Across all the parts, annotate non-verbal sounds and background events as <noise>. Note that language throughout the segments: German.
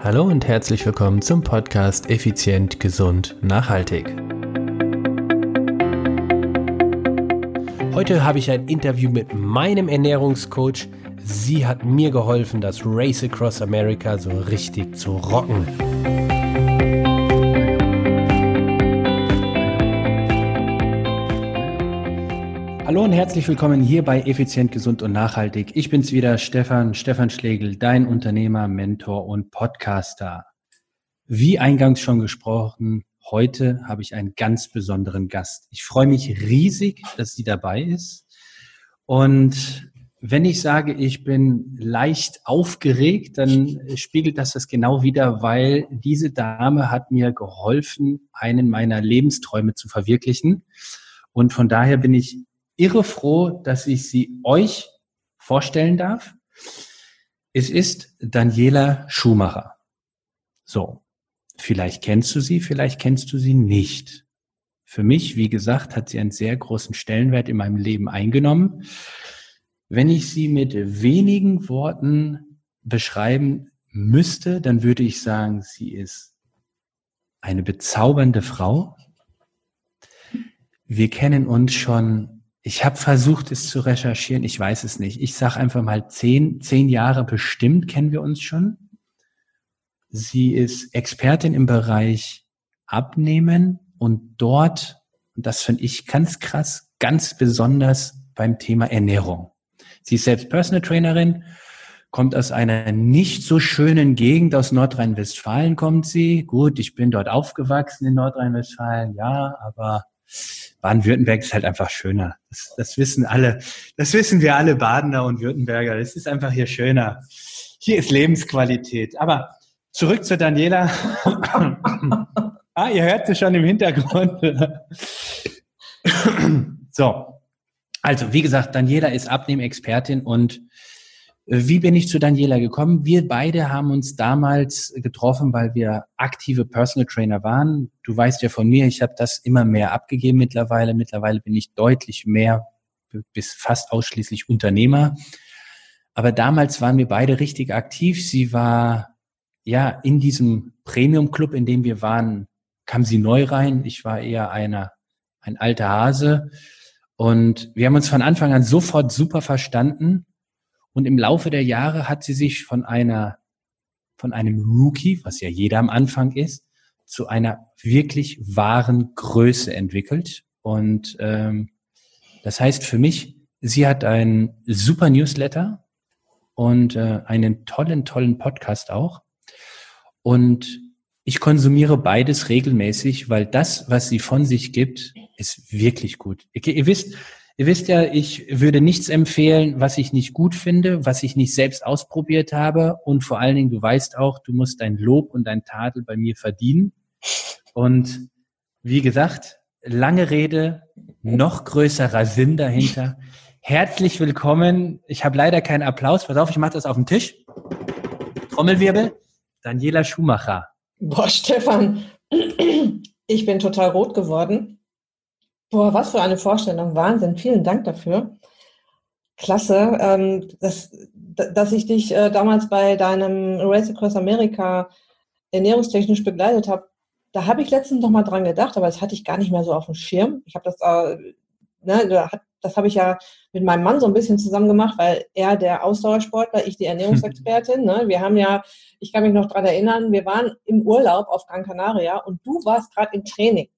Hallo und herzlich willkommen zum Podcast Effizient, Gesund, Nachhaltig. Heute habe ich ein Interview mit meinem Ernährungscoach. Sie hat mir geholfen, das Race Across America so richtig zu rocken. Hallo und herzlich willkommen hier bei Effizient, Gesund und Nachhaltig. Ich bin's wieder, Stefan, Stefan Schlegel, dein Unternehmer, Mentor und Podcaster. Wie eingangs schon gesprochen, heute habe ich einen ganz besonderen Gast. Ich freue mich riesig, dass sie dabei ist. Und wenn ich sage, ich bin leicht aufgeregt, dann spiegelt das das genau wieder, weil diese Dame hat mir geholfen, einen meiner Lebensträume zu verwirklichen. Und von daher bin ich irre froh, dass ich sie euch vorstellen darf. Es ist Daniela Schumacher. So, vielleicht kennst du sie, vielleicht kennst du sie nicht. Für mich, wie gesagt, hat sie einen sehr großen Stellenwert in meinem Leben eingenommen. Wenn ich sie mit wenigen Worten beschreiben müsste, dann würde ich sagen, sie ist eine bezaubernde Frau. Wir kennen uns schon ich habe versucht, es zu recherchieren. Ich weiß es nicht. Ich sage einfach mal zehn, zehn Jahre bestimmt kennen wir uns schon. Sie ist Expertin im Bereich Abnehmen und dort, und das finde ich ganz krass, ganz besonders beim Thema Ernährung. Sie ist selbst Personal Trainerin, kommt aus einer nicht so schönen Gegend aus Nordrhein-Westfalen kommt sie. Gut, ich bin dort aufgewachsen in Nordrhein-Westfalen, ja, aber Baden-Württemberg ist halt einfach schöner. Das, das wissen alle, das wissen wir alle Badener und Württemberger. Es ist einfach hier schöner. Hier ist Lebensqualität. Aber zurück zu Daniela. <laughs> ah, ihr hört sie schon im Hintergrund. so. Also, wie gesagt, Daniela ist Abnehmexpertin und wie bin ich zu Daniela gekommen? Wir beide haben uns damals getroffen, weil wir aktive Personal Trainer waren. Du weißt ja von mir, ich habe das immer mehr abgegeben mittlerweile. Mittlerweile bin ich deutlich mehr bis fast ausschließlich Unternehmer. Aber damals waren wir beide richtig aktiv. Sie war ja in diesem Premium Club, in dem wir waren, kam sie neu rein. Ich war eher einer, ein alter Hase. Und wir haben uns von Anfang an sofort super verstanden. Und im Laufe der Jahre hat sie sich von einer, von einem Rookie, was ja jeder am Anfang ist, zu einer wirklich wahren Größe entwickelt. Und ähm, das heißt für mich, sie hat einen super Newsletter und äh, einen tollen, tollen Podcast auch. Und ich konsumiere beides regelmäßig, weil das, was sie von sich gibt, ist wirklich gut. Ihr, ihr wisst, Ihr wisst ja, ich würde nichts empfehlen, was ich nicht gut finde, was ich nicht selbst ausprobiert habe. Und vor allen Dingen, du weißt auch, du musst dein Lob und dein Tadel bei mir verdienen. Und wie gesagt, lange Rede, noch größerer Sinn dahinter. Herzlich willkommen. Ich habe leider keinen Applaus. Pass auf, ich mache das auf den Tisch. Trommelwirbel. Daniela Schumacher. Boah, Stefan, <clears throat> ich bin total rot geworden. Boah, was für eine Vorstellung. Wahnsinn. Vielen Dank dafür. Klasse, ähm, dass, dass ich dich äh, damals bei deinem Race Across America ernährungstechnisch begleitet habe. Da habe ich letztens noch mal dran gedacht, aber das hatte ich gar nicht mehr so auf dem Schirm. Ich habe das, äh, ne, das habe ich ja mit meinem Mann so ein bisschen zusammen gemacht, weil er der Ausdauersportler, ich die Ernährungsexpertin. Ne? Wir haben ja, ich kann mich noch dran erinnern, wir waren im Urlaub auf Gran Canaria und du warst gerade im Training.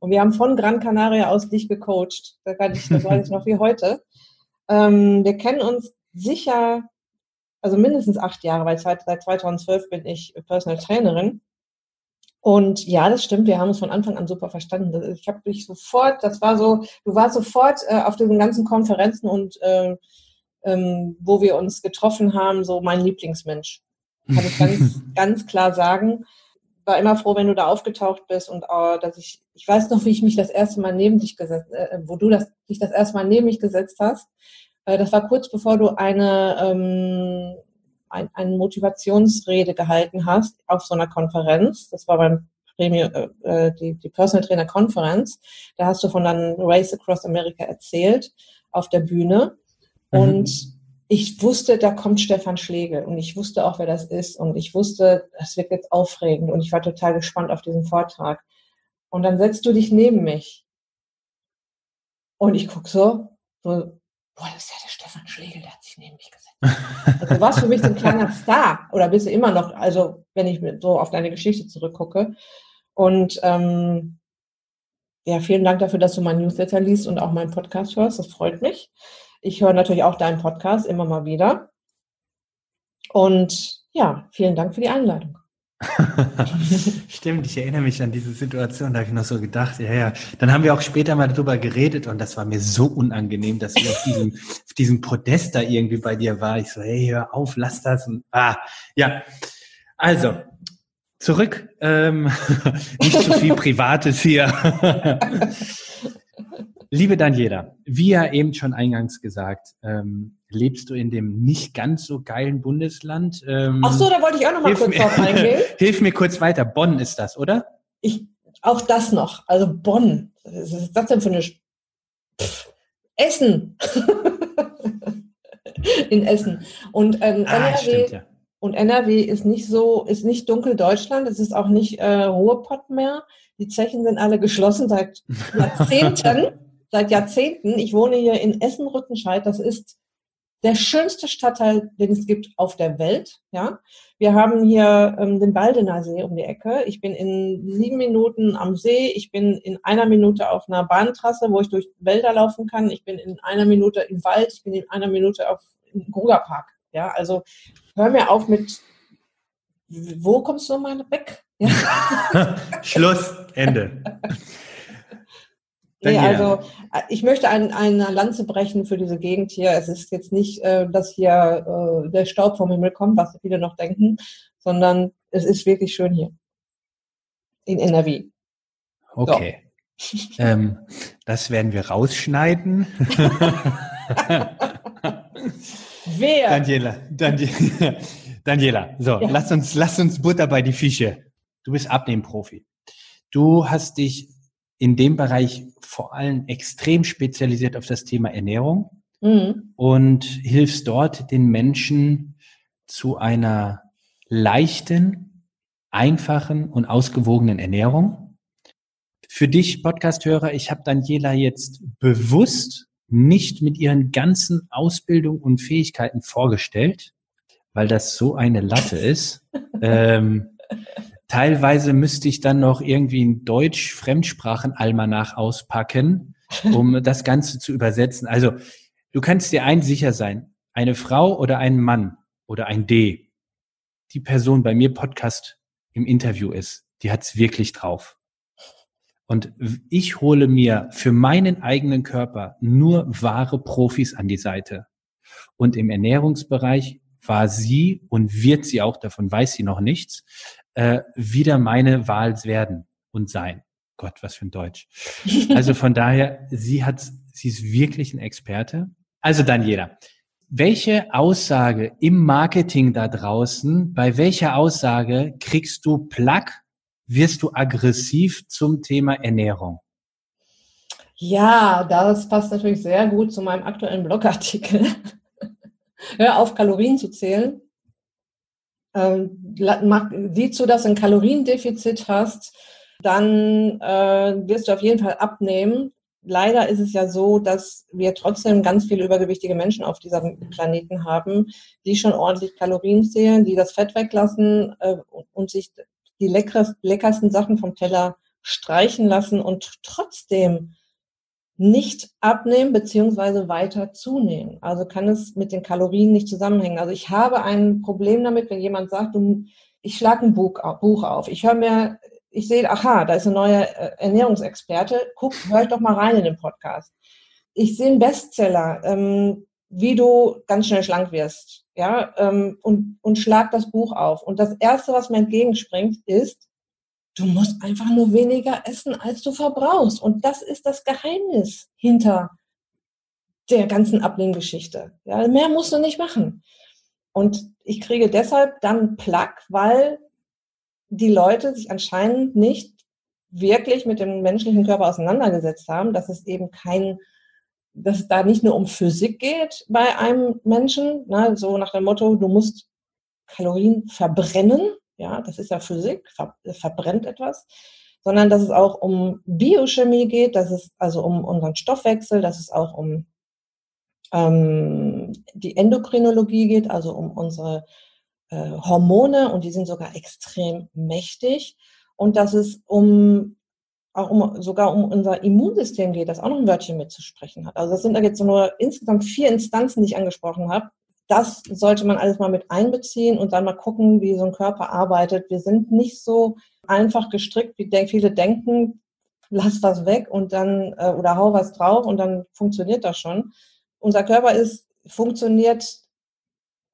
Und wir haben von Gran Canaria aus dich gecoacht. Da kann ich, das weiß ich noch wie heute. Ähm, wir kennen uns sicher, also mindestens acht Jahre, weil seit 2012 bin ich Personal Trainerin. Und ja, das stimmt, wir haben uns von Anfang an super verstanden. Ich habe dich sofort, das war so, du warst sofort äh, auf diesen ganzen Konferenzen und äh, ähm, wo wir uns getroffen haben, so mein Lieblingsmensch. Kann ich ganz, <laughs> ganz klar sagen war immer froh, wenn du da aufgetaucht bist und äh, dass ich, ich weiß noch, wie ich mich das erste Mal neben dich gesetzt, äh, wo du das, dich das erste Mal neben mich gesetzt hast. Äh, das war kurz bevor du eine, ähm, ein, eine Motivationsrede gehalten hast auf so einer Konferenz. Das war beim Premium, äh, äh, die, die Personal Trainer Conference. Da hast du von deinem Race Across America erzählt auf der Bühne. Mhm. Und ich wusste, da kommt Stefan Schlegel und ich wusste auch, wer das ist und ich wusste, das wird jetzt aufregend und ich war total gespannt auf diesen Vortrag. Und dann setzt du dich neben mich und ich guck so, so, boah, das ist ja der Stefan Schlegel, der hat sich neben mich gesetzt. Also du warst für mich so ein kleiner <laughs> Star oder bist du immer noch, also wenn ich so auf deine Geschichte zurückgucke. Und ähm, ja, vielen Dank dafür, dass du mein Newsletter liest und auch meinen Podcast hörst. Das freut mich. Ich höre natürlich auch deinen Podcast immer mal wieder. Und ja, vielen Dank für die Einladung. <laughs> Stimmt, ich erinnere mich an diese Situation, da habe ich noch so gedacht, ja, ja. Dann haben wir auch später mal darüber geredet und das war mir so unangenehm, dass ich auf diesem, <laughs> auf diesem Podest da irgendwie bei dir war. Ich so, hey, hör auf, lass das. Und, ah, ja. Also, zurück. Ähm, <laughs> nicht zu viel Privates hier. Liebe Daniela, wie ja eben schon eingangs gesagt, ähm, lebst du in dem nicht ganz so geilen Bundesland. Ähm, Ach so, da wollte ich auch noch mal kurz drauf eingehen. <laughs> hilf mir kurz weiter. Bonn ist das, oder? Ich, auch das noch. Also Bonn. Was ist das denn für eine... Pff, Essen. <laughs> in Essen. Und ähm, ah, NRW, stimmt, ja. und NRW ist nicht so, ist nicht dunkel Deutschland, es ist auch nicht äh, Ruhrpott mehr. Die Zechen sind alle geschlossen seit <laughs> Jahrzehnten seit Jahrzehnten. Ich wohne hier in Essen-Rüttenscheid. Das ist der schönste Stadtteil, den es gibt auf der Welt. Ja, wir haben hier ähm, den Baldener See um die Ecke. Ich bin in sieben Minuten am See. Ich bin in einer Minute auf einer Bahntrasse, wo ich durch Wälder laufen kann. Ich bin in einer Minute im Wald. Ich bin in einer Minute auf im Grugerpark. Ja, also hör mir auf mit wo kommst du mal weg? Ja. <laughs> Schluss, Ende. <laughs> Nee, also äh, ich möchte ein, eine Lanze brechen für diese Gegend hier. Es ist jetzt nicht, äh, dass hier äh, der Staub vom Himmel kommt, was viele noch denken, sondern es ist wirklich schön hier in NRW. Okay. So. <laughs> ähm, das werden wir rausschneiden. Wer? Daniela, Daniela, <laughs> Daniela. So, ja. lass uns, lass uns Butter bei die Fische. Du bist Abnehmprofi. Du hast dich in dem Bereich vor allem extrem spezialisiert auf das Thema Ernährung mhm. und hilfst dort den Menschen zu einer leichten, einfachen und ausgewogenen Ernährung. Für dich, Podcasthörer, ich habe Daniela jetzt bewusst nicht mit ihren ganzen Ausbildungen und Fähigkeiten vorgestellt, weil das so eine Latte ist. <laughs> ähm, Teilweise müsste ich dann noch irgendwie ein Deutsch-Fremdsprachen-Almanach auspacken, um <laughs> das Ganze zu übersetzen. Also du kannst dir eins sicher sein, eine Frau oder ein Mann oder ein D, die Person bei mir Podcast im Interview ist, die hat's wirklich drauf. Und ich hole mir für meinen eigenen Körper nur wahre Profis an die Seite. Und im Ernährungsbereich war sie und wird sie auch, davon weiß sie noch nichts, äh, wieder meine Wahl werden und sein. Gott, was für ein Deutsch. Also von daher, sie hat, sie ist wirklich ein Experte. Also Daniela, welche Aussage im Marketing da draußen, bei welcher Aussage kriegst du Plug, wirst du aggressiv zum Thema Ernährung? Ja, das passt natürlich sehr gut zu meinem aktuellen Blogartikel. <laughs> Hör auf, Kalorien zu zählen ähm, sieh zu, dass du ein Kaloriendefizit hast, dann äh, wirst du auf jeden Fall abnehmen. Leider ist es ja so, dass wir trotzdem ganz viele übergewichtige Menschen auf diesem Planeten haben, die schon ordentlich Kalorien zählen, die das Fett weglassen äh, und sich die leckersten Sachen vom Teller streichen lassen und trotzdem nicht abnehmen beziehungsweise weiter zunehmen. Also kann es mit den Kalorien nicht zusammenhängen. Also ich habe ein Problem damit, wenn jemand sagt, ich schlage ein Buch auf, ich höre mir, ich sehe, aha, da ist eine neue äh, Ernährungsexperte, guck, hör ich doch mal rein in den Podcast. Ich sehe einen Bestseller, ähm, wie du ganz schnell schlank wirst, ja, ähm, und, und schlag das Buch auf. Und das Erste, was mir entgegenspringt, ist, Du musst einfach nur weniger essen, als du verbrauchst. Und das ist das Geheimnis hinter der ganzen Abnehmgeschichte. Ja, mehr musst du nicht machen. Und ich kriege deshalb dann Plack, weil die Leute sich anscheinend nicht wirklich mit dem menschlichen Körper auseinandergesetzt haben, dass es eben kein dass es da nicht nur um Physik geht bei einem Menschen, ne, so nach dem Motto, du musst Kalorien verbrennen, ja, das ist ja Physik, ver verbrennt etwas, sondern dass es auch um Biochemie geht, dass es also um unseren Stoffwechsel, dass es auch um ähm, die Endokrinologie geht, also um unsere äh, Hormone und die sind sogar extrem mächtig und dass es um auch um, sogar um unser Immunsystem geht, das auch noch ein Wörtchen mitzusprechen hat. Also das sind jetzt nur insgesamt vier Instanzen, die ich angesprochen habe. Das sollte man alles mal mit einbeziehen und dann mal gucken, wie so ein Körper arbeitet. Wir sind nicht so einfach gestrickt, wie viele denken, lass was weg und dann äh, oder hau was drauf und dann funktioniert das schon. Unser Körper ist funktioniert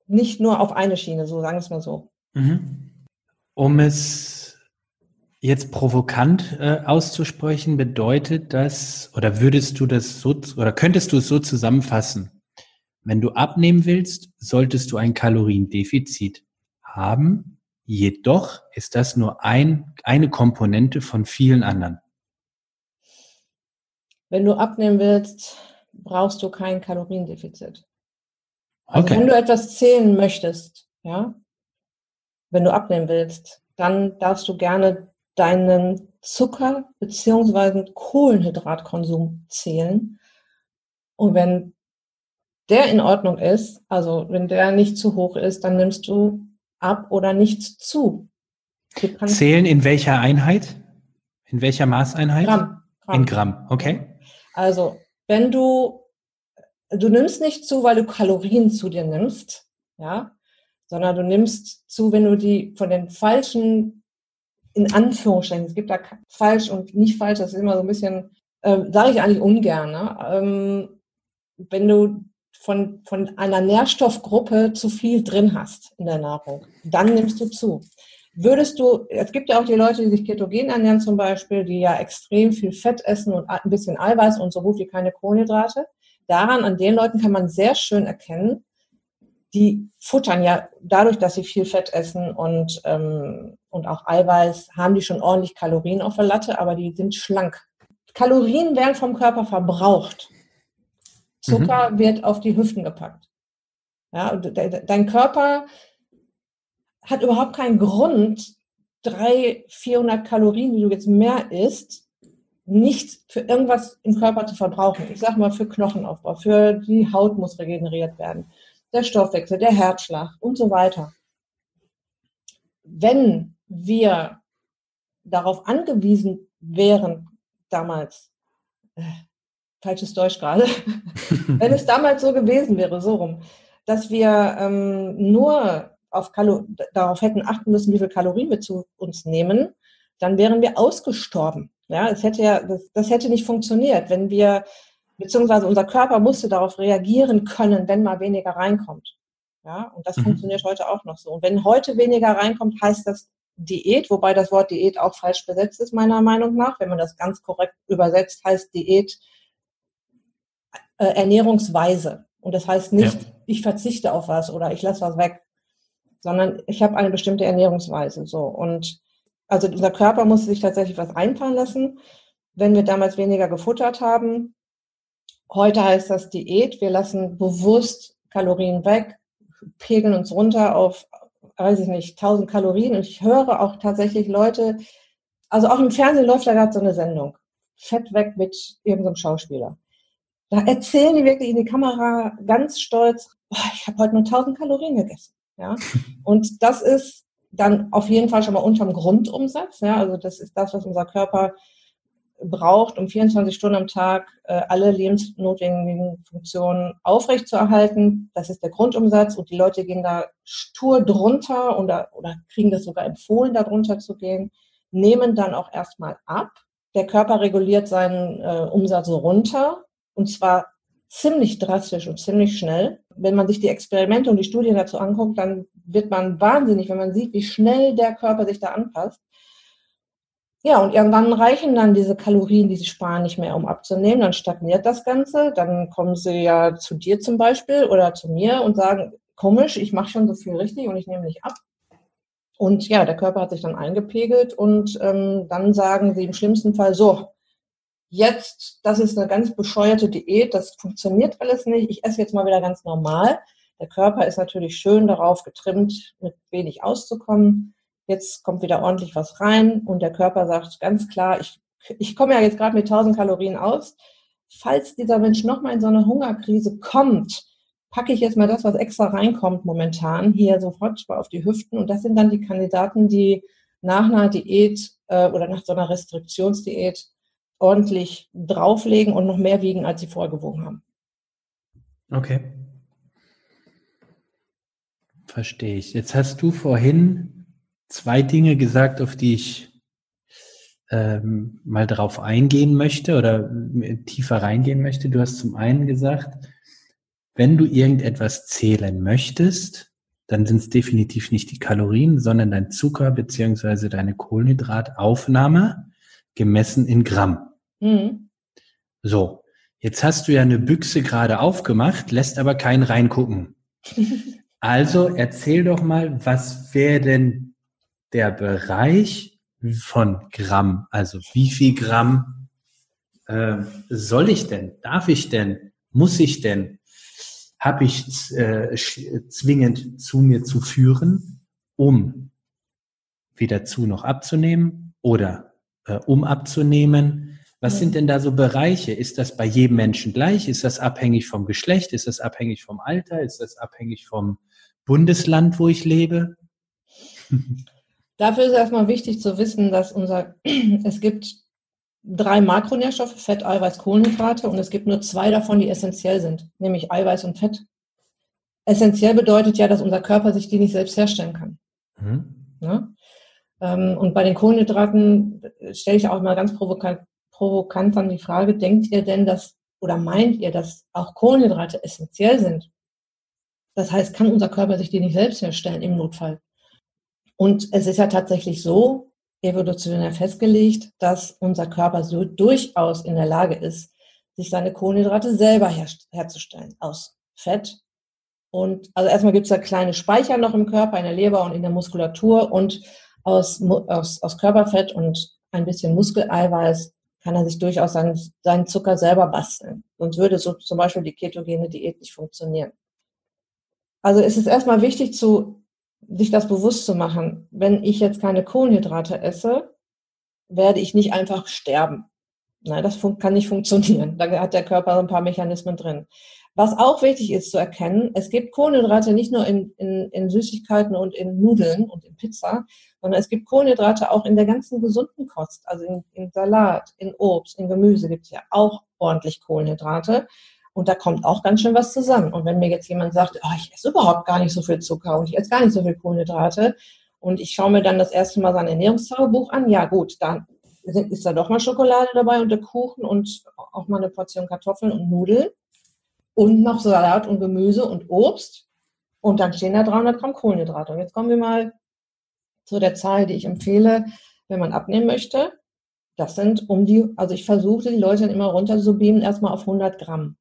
nicht nur auf eine Schiene, so sagen wir es mal so. Mhm. Um es jetzt provokant äh, auszusprechen, bedeutet das, oder würdest du das so, oder könntest du es so zusammenfassen? Wenn du abnehmen willst, solltest du ein Kaloriendefizit haben. Jedoch ist das nur ein, eine Komponente von vielen anderen. Wenn du abnehmen willst, brauchst du kein Kaloriendefizit. Also okay. wenn du etwas zählen möchtest, ja, wenn du abnehmen willst, dann darfst du gerne deinen Zucker beziehungsweise Kohlenhydratkonsum zählen. Und wenn der in Ordnung ist, also wenn der nicht zu hoch ist, dann nimmst du ab oder nichts zu. Zählen in welcher Einheit? In welcher Maßeinheit? Gramm. Gramm. In Gramm, okay. Also, wenn du du nimmst nicht zu, weil du Kalorien zu dir nimmst, ja, sondern du nimmst zu, wenn du die von den falschen, in Anführungsstrichen, es gibt da falsch und nicht falsch, das ist immer so ein bisschen, äh, sage ich eigentlich ungern, ne? ähm, wenn du von, von einer Nährstoffgruppe zu viel drin hast in der Nahrung, dann nimmst du zu. Würdest du, es gibt ja auch die Leute, die sich ketogen ernähren zum Beispiel, die ja extrem viel Fett essen und ein bisschen Eiweiß und so gut wie keine Kohlenhydrate daran, an den Leuten kann man sehr schön erkennen, die futtern ja dadurch, dass sie viel Fett essen und, ähm, und auch Eiweiß, haben die schon ordentlich Kalorien auf der Latte, aber die sind schlank. Kalorien werden vom Körper verbraucht. Zucker mhm. wird auf die Hüften gepackt. Ja, dein Körper hat überhaupt keinen Grund, 300, 400 Kalorien, die du jetzt mehr isst, nicht für irgendwas im Körper zu verbrauchen. Ich sage mal für Knochenaufbau, für die Haut muss regeneriert werden, der Stoffwechsel, der Herzschlag und so weiter. Wenn wir darauf angewiesen wären, damals, äh, falsches Deutsch gerade, <laughs> wenn es damals so gewesen wäre, so rum, dass wir ähm, nur auf darauf hätten achten müssen, wie viel Kalorien wir zu uns nehmen, dann wären wir ausgestorben. Ja, es hätte ja, das, das hätte nicht funktioniert, wenn wir, beziehungsweise unser Körper musste darauf reagieren können, wenn mal weniger reinkommt. Ja, und das mhm. funktioniert heute auch noch so. Und wenn heute weniger reinkommt, heißt das Diät, wobei das Wort Diät auch falsch besetzt ist, meiner Meinung nach. Wenn man das ganz korrekt übersetzt, heißt Diät äh, Ernährungsweise. Und das heißt nicht, ja. ich verzichte auf was oder ich lasse was weg, sondern ich habe eine bestimmte Ernährungsweise. So. Und also unser Körper musste sich tatsächlich was einfallen lassen, wenn wir damals weniger gefuttert haben. Heute heißt das Diät. Wir lassen bewusst Kalorien weg, pegeln uns runter auf, weiß ich nicht, 1000 Kalorien. Und ich höre auch tatsächlich Leute, also auch im Fernsehen läuft da gerade so eine Sendung. Fett weg mit irgendeinem Schauspieler. Da erzählen die wirklich in die Kamera ganz stolz, oh, ich habe heute nur 1000 Kalorien gegessen. Ja? <laughs> Und das ist dann auf jeden Fall schon mal unterm Grundumsatz. Ja, also das ist das, was unser Körper braucht, um 24 Stunden am Tag äh, alle lebensnotwendigen Funktionen aufrechtzuerhalten. Das ist der Grundumsatz und die Leute gehen da stur drunter oder, oder kriegen das sogar empfohlen, da drunter zu gehen, nehmen dann auch erstmal ab. Der Körper reguliert seinen äh, Umsatz runter und zwar ziemlich drastisch und ziemlich schnell. Wenn man sich die Experimente und die Studien dazu anguckt, dann wird man wahnsinnig, wenn man sieht, wie schnell der Körper sich da anpasst. Ja, und irgendwann reichen dann diese Kalorien, die sie sparen, nicht mehr, um abzunehmen. Dann stagniert das Ganze. Dann kommen sie ja zu dir zum Beispiel oder zu mir und sagen, komisch, ich mache schon so viel richtig und ich nehme nicht ab. Und ja, der Körper hat sich dann eingepegelt und ähm, dann sagen sie im schlimmsten Fall so, jetzt, das ist eine ganz bescheuerte Diät, das funktioniert alles nicht, ich esse jetzt mal wieder ganz normal. Der Körper ist natürlich schön darauf getrimmt, mit wenig auszukommen. Jetzt kommt wieder ordentlich was rein und der Körper sagt ganz klar, ich, ich komme ja jetzt gerade mit 1000 Kalorien aus. Falls dieser Mensch nochmal in so eine Hungerkrise kommt, packe ich jetzt mal das, was extra reinkommt momentan, hier sofort auf die Hüften. Und das sind dann die Kandidaten, die nach einer Diät äh, oder nach so einer Restriktionsdiät ordentlich drauflegen und noch mehr wiegen, als sie vorher gewogen haben. Okay. Verstehe ich. Jetzt hast du vorhin zwei Dinge gesagt, auf die ich ähm, mal drauf eingehen möchte oder tiefer reingehen möchte. Du hast zum einen gesagt, wenn du irgendetwas zählen möchtest, dann sind es definitiv nicht die Kalorien, sondern dein Zucker beziehungsweise deine Kohlenhydrataufnahme gemessen in Gramm. Mhm. So, jetzt hast du ja eine Büchse gerade aufgemacht, lässt aber keinen reingucken. <laughs> Also erzähl doch mal, was wäre denn der Bereich von Gramm? Also wie viel Gramm äh, soll ich denn, darf ich denn, muss ich denn, habe ich äh, zwingend zu mir zu führen, um wieder zu noch abzunehmen oder äh, um abzunehmen? Was sind denn da so Bereiche? Ist das bei jedem Menschen gleich? Ist das abhängig vom Geschlecht? Ist das abhängig vom Alter? Ist das abhängig vom Bundesland, wo ich lebe? Dafür ist erstmal wichtig zu wissen, dass unser, <clears throat> es gibt drei Makronährstoffe, Fett, Eiweiß, Kohlenhydrate und es gibt nur zwei davon, die essentiell sind, nämlich Eiweiß und Fett. Essentiell bedeutet ja, dass unser Körper sich die nicht selbst herstellen kann. Mhm. Ja? Ähm, und bei den Kohlenhydraten stelle ich auch mal ganz provokant, provokant dann die Frage, denkt ihr denn, dass oder meint ihr, dass auch Kohlenhydrate essentiell sind? Das heißt, kann unser Körper sich die nicht selbst herstellen im Notfall? Und es ist ja tatsächlich so, evolutionär festgelegt, dass unser Körper so durchaus in der Lage ist, sich seine Kohlenhydrate selber her herzustellen aus Fett. Und also erstmal gibt es da kleine Speicher noch im Körper, in der Leber und in der Muskulatur und aus, aus, aus Körperfett und ein bisschen Muskeleiweiß kann er sich durchaus seinen, seinen Zucker selber basteln. Sonst würde so zum Beispiel die ketogene Diät nicht funktionieren. Also es ist erstmal wichtig, zu, sich das bewusst zu machen. Wenn ich jetzt keine Kohlenhydrate esse, werde ich nicht einfach sterben. Nein, das kann nicht funktionieren. Da hat der Körper ein paar Mechanismen drin. Was auch wichtig ist zu erkennen, es gibt Kohlenhydrate nicht nur in, in, in Süßigkeiten und in Nudeln und in Pizza, sondern es gibt Kohlenhydrate auch in der ganzen gesunden Kost, also in, in Salat, in Obst, in Gemüse gibt es ja auch ordentlich Kohlenhydrate. Und da kommt auch ganz schön was zusammen. Und wenn mir jetzt jemand sagt, oh, ich esse überhaupt gar nicht so viel Zucker und ich esse gar nicht so viel Kohlenhydrate und ich schaue mir dann das erste Mal sein Ernährungstagebuch an, ja gut, dann ist da doch mal Schokolade dabei und der Kuchen und auch mal eine Portion Kartoffeln und Nudeln und noch Salat und Gemüse und Obst. Und dann stehen da 300 Gramm Kohlenhydrate. Und jetzt kommen wir mal zu der Zahl, die ich empfehle, wenn man abnehmen möchte. Das sind um die, also ich versuche die Leute dann immer runter zu beamen, erstmal auf 100 Gramm.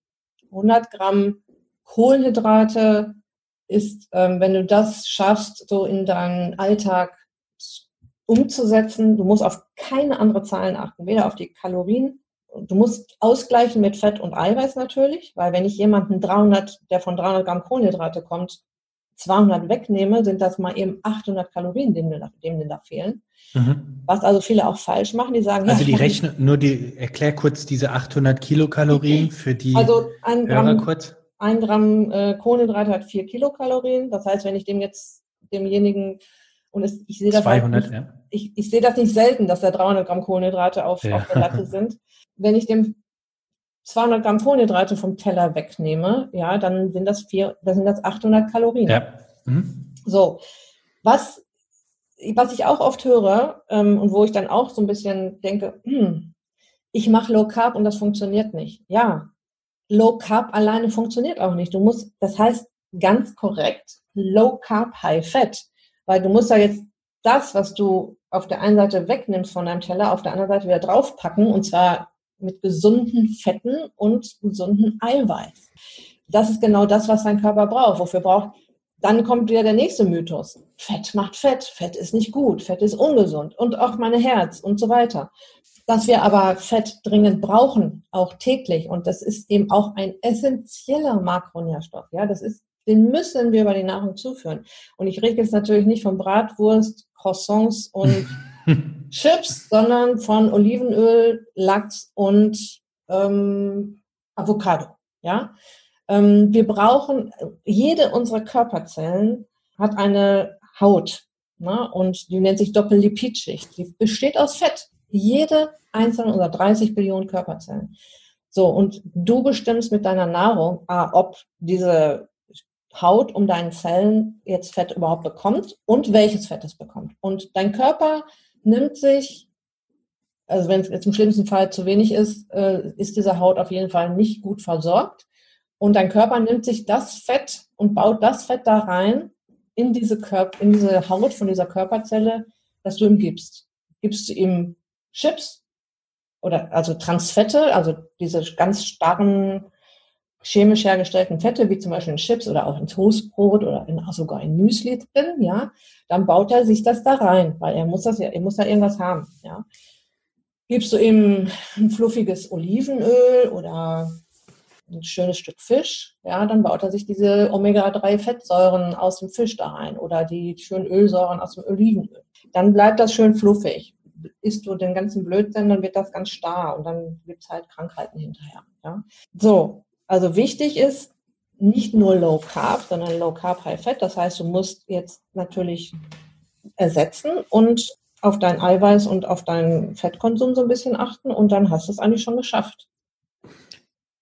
100 Gramm Kohlenhydrate ist, ähm, wenn du das schaffst, so in deinen Alltag umzusetzen, du musst auf keine andere Zahlen achten, weder auf die Kalorien, du musst ausgleichen mit Fett und Eiweiß natürlich, weil wenn ich jemanden 300, der von 300 Gramm Kohlenhydrate kommt, 200 wegnehme, sind das mal eben 800 Kalorien, denen mir da, denen da fehlen. Mhm. Was also viele auch falsch machen, die sagen, also ja, die rechnen nur die erklär kurz diese 800 Kilokalorien für die also ein Gramm, Hörer kurz. Ein Gramm äh, Kohlenhydrate hat 4 Kilokalorien. Das heißt, wenn ich dem jetzt demjenigen und es, ich sehe das 200, halt nicht, ja. ich, ich sehe das nicht selten, dass da 300 Gramm Kohlenhydrate auf, ja. auf der Latte sind. <laughs> Wenn ich dem 200 Gramm Kohlenhydrate vom Teller wegnehme, ja, dann sind das vier, dann sind das 800 Kalorien. Ja. Mhm. So, was, was ich auch oft höre ähm, und wo ich dann auch so ein bisschen denke, hm, ich mache Low Carb und das funktioniert nicht. Ja, Low Carb alleine funktioniert auch nicht. Du musst, das heißt ganz korrekt, Low Carb, High Fat, weil du musst ja jetzt das, was du auf der einen Seite wegnimmst von deinem Teller, auf der anderen Seite wieder draufpacken und zwar mit gesunden Fetten und gesunden Eiweiß. Das ist genau das, was dein Körper braucht. Wofür braucht, dann kommt wieder der nächste Mythos. Fett macht Fett. Fett ist nicht gut. Fett ist ungesund. Und auch meine Herz und so weiter. dass wir aber Fett dringend brauchen, auch täglich. Und das ist eben auch ein essentieller Makronährstoff. Ja, das ist, den müssen wir über die Nahrung zuführen. Und ich rede jetzt natürlich nicht von Bratwurst, Croissants und <laughs> Chips, sondern von Olivenöl, Lachs und ähm, Avocado. Ja, ähm, wir brauchen jede unserer Körperzellen hat eine Haut ne? und die nennt sich Doppellipidschicht. Die besteht aus Fett. Jede einzelne unserer 30 Billionen Körperzellen. So, und du bestimmst mit deiner Nahrung, ah, ob diese Haut um deinen Zellen jetzt Fett überhaupt bekommt und welches Fett es bekommt. Und dein Körper nimmt sich, also wenn es jetzt im schlimmsten Fall zu wenig ist, äh, ist diese Haut auf jeden Fall nicht gut versorgt. Und dein Körper nimmt sich das Fett und baut das Fett da rein in diese, Körper, in diese Haut von dieser Körperzelle, das du ihm gibst. Gibst du ihm Chips oder also Transfette, also diese ganz starren chemisch hergestellten Fette, wie zum Beispiel in Chips oder auch in Toastbrot oder in, sogar in Müsli drin, ja, dann baut er sich das da rein, weil er muss das ja, er muss da irgendwas haben, ja. Gibst du ihm ein fluffiges Olivenöl oder ein schönes Stück Fisch, ja, dann baut er sich diese Omega-3-Fettsäuren aus dem Fisch da rein oder die schönen Ölsäuren aus dem Olivenöl. Dann bleibt das schön fluffig isst du den ganzen Blödsinn, dann wird das ganz starr und dann gibt es halt Krankheiten hinterher. Ja? So, also wichtig ist nicht nur Low Carb, sondern Low Carb, High Fat. Das heißt, du musst jetzt natürlich ersetzen und auf dein Eiweiß und auf deinen Fettkonsum so ein bisschen achten und dann hast du es eigentlich schon geschafft.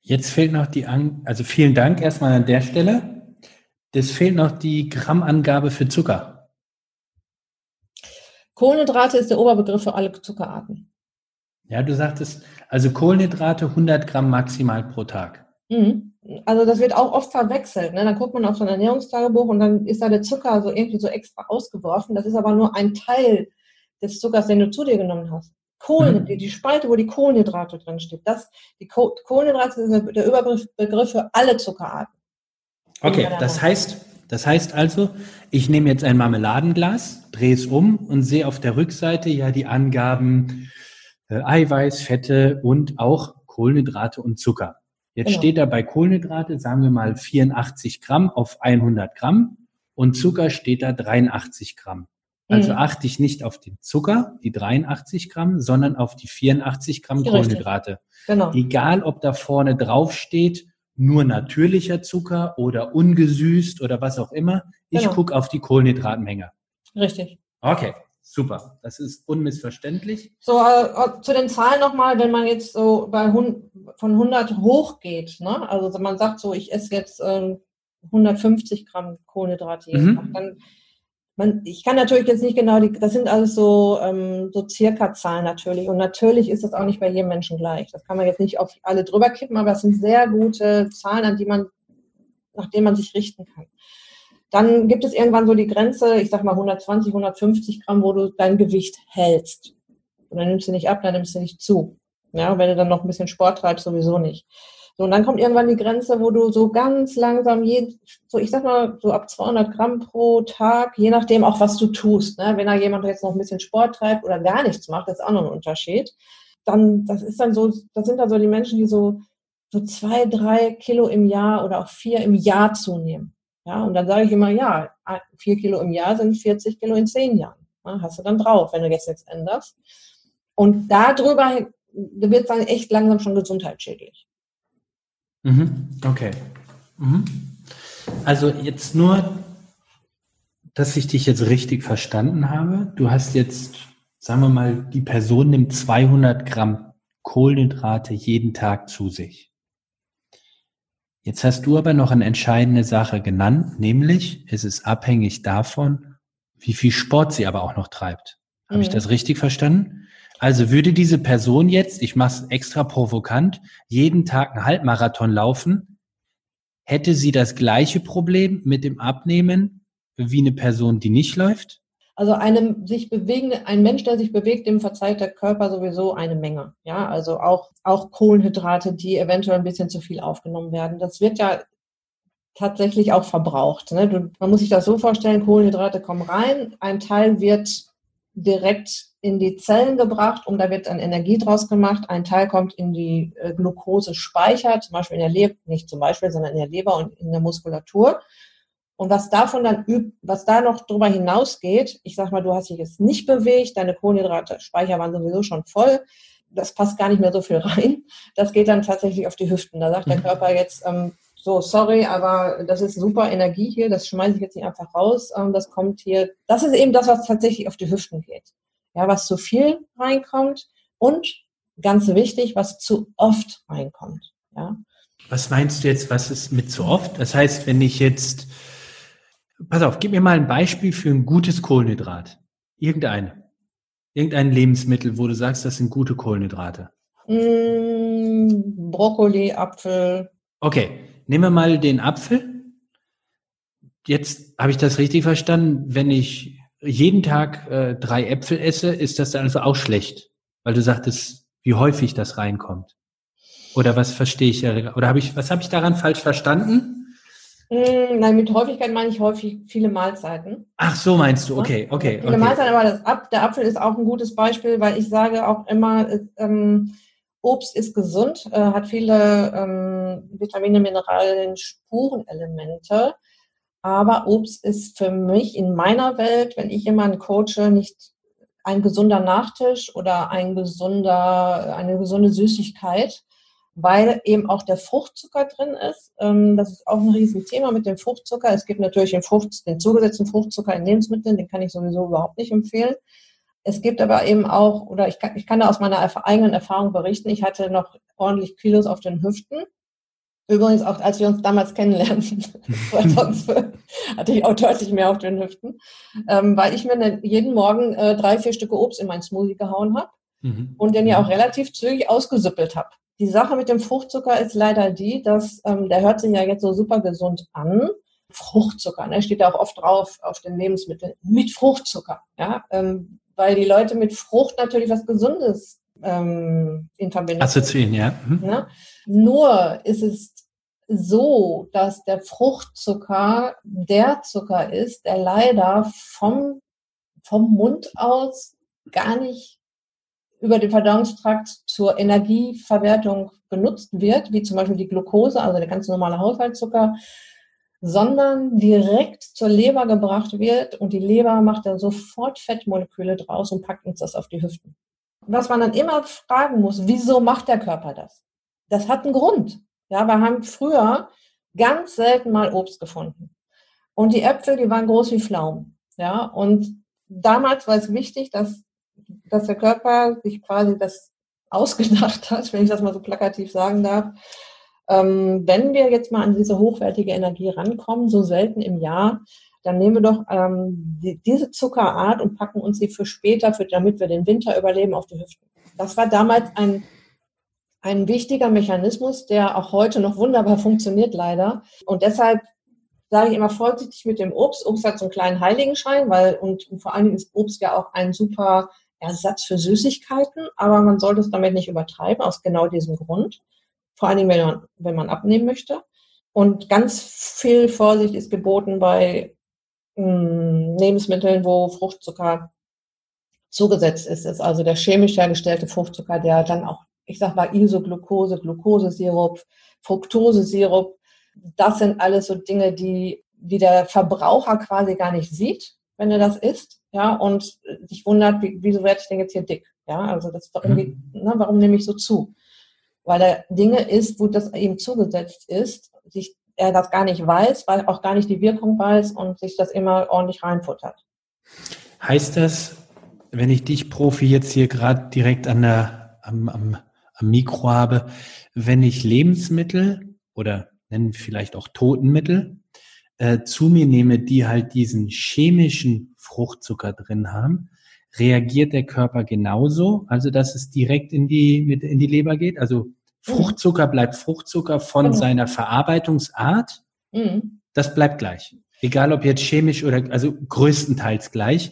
Jetzt fehlt noch die, An also vielen Dank erstmal an der Stelle. Es fehlt noch die Grammangabe für Zucker. Kohlenhydrate ist der Oberbegriff für alle Zuckerarten. Ja, du sagtest, also Kohlenhydrate 100 Gramm maximal pro Tag. Mhm. Also das wird auch oft verwechselt. Ne? Dann guckt man auf so ein Ernährungstagebuch und dann ist da der Zucker so irgendwie so extra ausgeworfen. Das ist aber nur ein Teil des Zuckers, den du zu dir genommen hast. Kohlen, mhm. die, die, Spalte, wo die Kohlenhydrate drin steht. Das, die Kohlenhydrate sind der Überbegriff für alle Zuckerarten. Okay, das heißt, das heißt also, ich nehme jetzt ein Marmeladenglas, drehe es um und sehe auf der Rückseite ja die Angaben äh, Eiweiß, Fette und auch Kohlenhydrate und Zucker. Jetzt genau. steht da bei Kohlenhydrate, sagen wir mal 84 Gramm auf 100 Gramm und Zucker steht da 83 Gramm. Also mhm. achte ich nicht auf den Zucker, die 83 Gramm, sondern auf die 84 Gramm Kohlenhydrate. Genau. Egal, ob da vorne drauf steht, nur natürlicher Zucker oder ungesüßt oder was auch immer. Ich genau. gucke auf die Kohlenhydratmenge. Richtig. Okay, super. Das ist unmissverständlich. So, äh, äh zu den Zahlen nochmal, wenn man jetzt so bei von 100 hochgeht, ne? also man sagt so, ich esse jetzt äh, 150 Gramm Kohlenhydrate jeden mhm. Tag, dann man, ich kann natürlich jetzt nicht genau die, das sind alles so, ähm, so circa Zahlen natürlich. Und natürlich ist das auch nicht bei jedem Menschen gleich. Das kann man jetzt nicht auf alle drüber kippen, aber es sind sehr gute Zahlen, an die man, nach denen man sich richten kann. Dann gibt es irgendwann so die Grenze, ich sag mal 120, 150 Gramm, wo du dein Gewicht hältst. Und dann nimmst du nicht ab, dann nimmst du nicht zu. Ja, wenn du dann noch ein bisschen Sport treibst, sowieso nicht. So, und dann kommt irgendwann die Grenze, wo du so ganz langsam, je, so ich sag mal, so ab 200 Gramm pro Tag, je nachdem auch, was du tust. Ne? Wenn da jemand jetzt noch ein bisschen Sport treibt oder gar nichts macht, das ist auch noch ein Unterschied. Dann, das ist dann so, das sind dann so die Menschen, die so, so zwei, drei Kilo im Jahr oder auch vier im Jahr zunehmen. Ja, und dann sage ich immer, ja, vier Kilo im Jahr sind 40 Kilo in zehn Jahren. Ja, hast du dann drauf, wenn du jetzt nichts änderst. Und darüber wird es dann echt langsam schon gesundheitsschädlich. Mhm. Okay. Mhm. Also jetzt nur, dass ich dich jetzt richtig verstanden habe. Du hast jetzt, sagen wir mal, die Person nimmt 200 Gramm Kohlenhydrate jeden Tag zu sich. Jetzt hast du aber noch eine entscheidende Sache genannt, nämlich es ist abhängig davon, wie viel Sport sie aber auch noch treibt. Habe mhm. ich das richtig verstanden? Also würde diese Person jetzt, ich mache es extra provokant, jeden Tag einen Halbmarathon laufen, hätte sie das gleiche Problem mit dem Abnehmen wie eine Person, die nicht läuft? Also einem sich bewegende, ein Mensch, der sich bewegt, dem verzeiht der Körper sowieso eine Menge. Ja, also auch, auch Kohlenhydrate, die eventuell ein bisschen zu viel aufgenommen werden. Das wird ja tatsächlich auch verbraucht. Ne? Du, man muss sich das so vorstellen, Kohlenhydrate kommen rein, ein Teil wird direkt in die Zellen gebracht und da wird dann Energie draus gemacht. Ein Teil kommt in die äh, Glukosespeicher, zum Beispiel in der Leber, nicht zum Beispiel, sondern in der Leber und in der Muskulatur. Und was davon dann übt, was da noch drüber hinausgeht, ich sag mal, du hast dich jetzt nicht bewegt, deine Kohlenhydrate-Speicher waren sowieso schon voll, das passt gar nicht mehr so viel rein. Das geht dann tatsächlich auf die Hüften. Da sagt der mhm. Körper jetzt, ähm, so, sorry, aber das ist super Energie hier, das schmeiße ich jetzt nicht einfach raus, ähm, das kommt hier, das ist eben das, was tatsächlich auf die Hüften geht. Ja, was zu viel reinkommt und ganz wichtig, was zu oft reinkommt. Ja. Was meinst du jetzt, was ist mit zu oft? Das heißt, wenn ich jetzt, pass auf, gib mir mal ein Beispiel für ein gutes Kohlenhydrat. Irgendeine. Irgendein Lebensmittel, wo du sagst, das sind gute Kohlenhydrate. Mm, Brokkoli, Apfel. Okay, nehmen wir mal den Apfel. Jetzt habe ich das richtig verstanden. Wenn ich jeden Tag äh, drei Äpfel esse, ist das dann also auch schlecht, weil du sagtest, wie häufig das reinkommt. Oder was verstehe ich? Oder habe ich, was habe ich daran falsch verstanden? Mm, nein, mit Häufigkeit meine ich häufig viele Mahlzeiten. Ach, so meinst du, okay, okay. Viele okay. Mahlzeiten, aber das, der Apfel ist auch ein gutes Beispiel, weil ich sage auch immer, ähm, Obst ist gesund, äh, hat viele ähm, Vitamine, Mineralien, Spurenelemente. Aber Obst ist für mich in meiner Welt, wenn ich jemanden coache, nicht ein gesunder Nachtisch oder ein gesunder, eine gesunde Süßigkeit, weil eben auch der Fruchtzucker drin ist. Ähm, das ist auch ein Riesenthema mit dem Fruchtzucker. Es gibt natürlich den, Frucht, den zugesetzten Fruchtzucker in Lebensmitteln, den kann ich sowieso überhaupt nicht empfehlen. Es gibt aber eben auch, oder ich kann, ich kann da aus meiner eigenen Erfahrung berichten, ich hatte noch ordentlich Kilos auf den Hüften. Übrigens auch, als wir uns damals kennenlernten, <laughs> hatte ich auch deutlich mehr auf den Hüften, ähm, weil ich mir jeden Morgen äh, drei, vier Stücke Obst in mein Smoothie gehauen habe mhm. und den ja auch relativ zügig ausgesüppelt habe. Die Sache mit dem Fruchtzucker ist leider die, dass ähm, der hört sich ja jetzt so super gesund an. Fruchtzucker, ne, steht da auch oft drauf auf den Lebensmitteln mit Fruchtzucker. Ja, ähm, weil die Leute mit Frucht natürlich was Gesundes ähm, in Verbindung assoziieren, ja. Mhm. ja. Nur ist es so, dass der Fruchtzucker der Zucker ist, der leider vom, vom Mund aus gar nicht über den Verdauungstrakt zur Energieverwertung genutzt wird, wie zum Beispiel die Glucose, also der ganz normale Haushaltszucker, sondern direkt zur Leber gebracht wird und die Leber macht dann sofort Fettmoleküle draus und packt uns das auf die Hüften. Was man dann immer fragen muss, wieso macht der Körper das? Das hat einen Grund. Ja, wir haben früher ganz selten mal Obst gefunden. Und die Äpfel, die waren groß wie Pflaumen. Ja, und damals war es wichtig, dass, dass der Körper sich quasi das ausgedacht hat, wenn ich das mal so plakativ sagen darf, ähm, wenn wir jetzt mal an diese hochwertige Energie rankommen, so selten im Jahr, dann nehmen wir doch ähm, die, diese Zuckerart und packen uns sie für später, für, damit wir den Winter überleben, auf die Hüften. Das war damals ein, ein wichtiger Mechanismus, der auch heute noch wunderbar <laughs> funktioniert, leider. Und deshalb sage ich immer vorsichtig mit dem Obst. Obst hat so einen kleinen Heiligenschein, weil und, und vor allen Dingen ist Obst ja auch ein super Ersatz für Süßigkeiten, aber man sollte es damit nicht übertreiben, aus genau diesem Grund vor allen Dingen, wenn man, wenn man abnehmen möchte. Und ganz viel Vorsicht ist geboten bei mh, hm, Lebensmitteln, wo Fruchtzucker zugesetzt ist. Ist also der chemisch hergestellte Fruchtzucker, der dann auch, ich sag mal, Isoglucose, Glukosesirup, Fructosesirup, das sind alles so Dinge, die, die der Verbraucher quasi gar nicht sieht, wenn er das isst, ja, und sich wundert, wie, wieso werde ich denn jetzt hier dick? Ja, also das ist doch irgendwie, mhm. ne, warum nehme ich so zu? weil er Dinge ist, wo das ihm zugesetzt ist, sich er das gar nicht weiß, weil auch gar nicht die Wirkung weiß und sich das immer ordentlich reinfuttert. Heißt das, wenn ich dich Profi jetzt hier gerade direkt an der, am, am, am Mikro habe, wenn ich Lebensmittel oder nennen vielleicht auch Totenmittel äh, zu mir nehme, die halt diesen chemischen Fruchtzucker drin haben, reagiert der Körper genauso, also dass es direkt in die, mit, in die Leber geht. Also Fruchtzucker bleibt Fruchtzucker von mhm. seiner Verarbeitungsart. Mhm. Das bleibt gleich. Egal ob jetzt chemisch oder, also größtenteils gleich.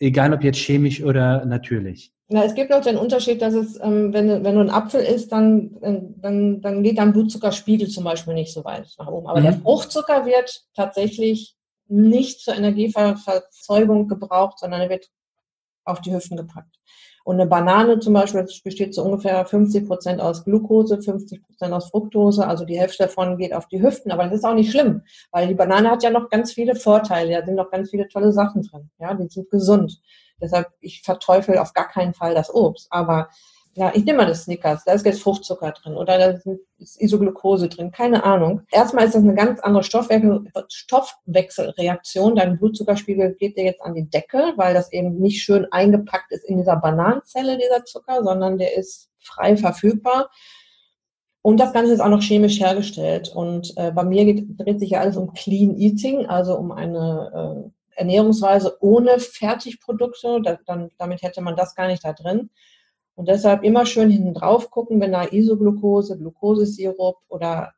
Egal ob jetzt chemisch oder natürlich. Na, es gibt noch den Unterschied, dass es, ähm, wenn, wenn du ein Apfel isst, dann, dann, dann geht dein Blutzuckerspiegel zum Beispiel nicht so weit nach oben. Aber mhm. der Fruchtzucker wird tatsächlich nicht zur Energieverzeugung gebraucht, sondern er wird auf die Hüften gepackt. Und eine Banane zum Beispiel besteht so ungefähr 50 Prozent aus Glucose, 50 Prozent aus Fructose. Also die Hälfte davon geht auf die Hüften. Aber das ist auch nicht schlimm, weil die Banane hat ja noch ganz viele Vorteile. Da sind noch ganz viele tolle Sachen drin. Ja, die sind gesund. Deshalb, ich verteufel auf gar keinen Fall das Obst. Aber ja, ich nehme mal das Snickers, da ist jetzt Fruchtzucker drin oder da ist Isoglucose drin, keine Ahnung. Erstmal ist das eine ganz andere Stoffwechselreaktion. Dein Blutzuckerspiegel geht dir jetzt an die Decke, weil das eben nicht schön eingepackt ist in dieser Bananenzelle, dieser Zucker, sondern der ist frei verfügbar. Und das Ganze ist auch noch chemisch hergestellt. Und äh, bei mir geht, dreht sich ja alles um Clean Eating, also um eine äh, Ernährungsweise ohne Fertigprodukte. Da, dann, damit hätte man das gar nicht da drin. Und deshalb immer schön hinten drauf gucken, wenn da Isoglucose, Glukosesirup oder